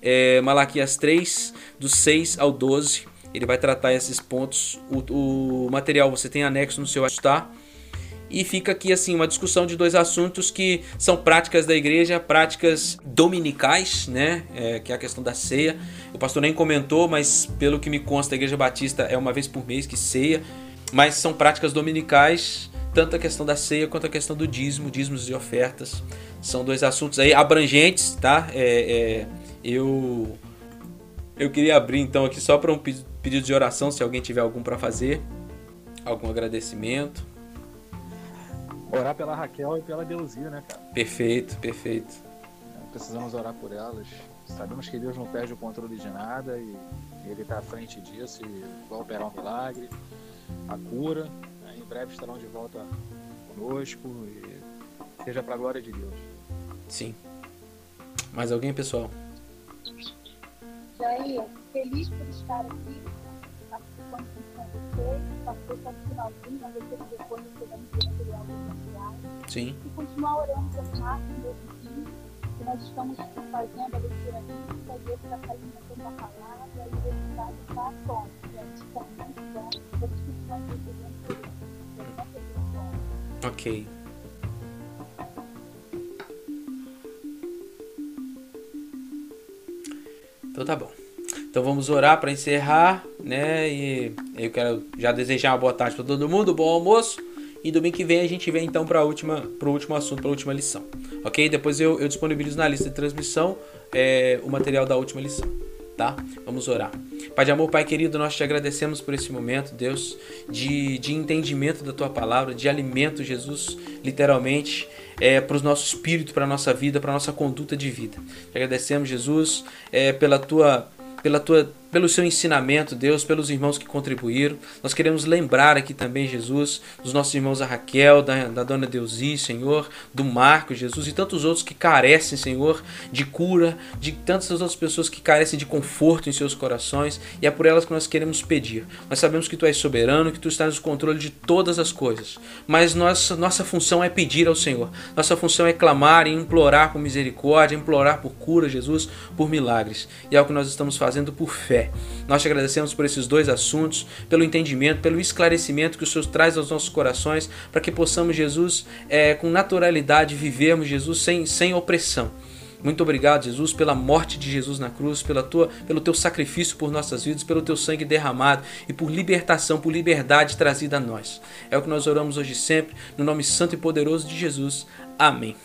Speaker 1: É, Malaquias 3, do 6 ao 12. Ele vai tratar esses pontos. O, o material você tem anexo no seu está. E fica aqui assim uma discussão de dois assuntos que são práticas da igreja, práticas dominicais, né? É, que é a questão da ceia. O pastor nem comentou, mas pelo que me consta, a igreja batista é uma vez por mês que ceia mas são práticas dominicais, tanto a questão da ceia quanto a questão do dízimo, dízimos e ofertas. São dois assuntos aí abrangentes, tá? É, é, eu eu queria abrir então aqui só para um pedido de oração, se alguém tiver algum para fazer, algum agradecimento.
Speaker 4: Orar pela Raquel e pela Deusia, né, cara?
Speaker 1: Perfeito, perfeito.
Speaker 4: Precisamos orar por elas. Sabemos que Deus não perde o controle de nada e Ele está à frente disso e vai operar um milagre a cura. Né? Em breve estarão de volta conosco e seja para a glória de Deus.
Speaker 1: Sim. Mais alguém, pessoal?
Speaker 5: Jair, feliz por estar aqui, participando com vocês, passou só no finalzinho, mas eu depois recebendo o material do
Speaker 1: Sim.
Speaker 5: E continuar orando por Marcos, meu filho, que nós estamos fazendo a leitura bíblica e ele está saindo a palavra e o resultado está pronto, gente. Está muito bom.
Speaker 1: Ok. Então tá bom. Então vamos orar para encerrar, né? E eu quero já desejar uma boa tarde para todo mundo, bom almoço. E domingo que vem a gente vem então para o último assunto, para a última lição, ok? Depois eu, eu disponibilizo na lista de transmissão é, o material da última lição tá? Vamos orar. Pai de amor, Pai querido, nós te agradecemos por esse momento, Deus, de, de entendimento da tua palavra, de alimento, Jesus, literalmente, é, para o nosso espírito, para a nossa vida, para a nossa conduta de vida. Te agradecemos, Jesus, é, pela tua pela tua, pelo seu ensinamento, Deus, pelos irmãos que contribuíram. Nós queremos lembrar aqui também, Jesus, dos nossos irmãos a Raquel, da, da dona Deusi, Senhor, do Marco, Jesus, e tantos outros que carecem, Senhor, de cura, de tantas outras pessoas que carecem de conforto em seus corações, e é por elas que nós queremos pedir. Nós sabemos que Tu és soberano, que Tu estás no controle de todas as coisas, mas nossa, nossa função é pedir ao Senhor. Nossa função é clamar e implorar por misericórdia, implorar por cura, Jesus, por milagres. E é o que nós estamos fazendo fazendo por fé. Nós te agradecemos por esses dois assuntos, pelo entendimento, pelo esclarecimento que o Senhor traz aos nossos corações, para que possamos, Jesus, é, com naturalidade vivermos, Jesus, sem, sem opressão. Muito obrigado, Jesus, pela morte de Jesus na cruz, pela tua, pelo teu sacrifício por nossas vidas, pelo teu sangue derramado e por libertação, por liberdade trazida a nós. É o que nós oramos hoje sempre, no nome santo e poderoso de Jesus. Amém.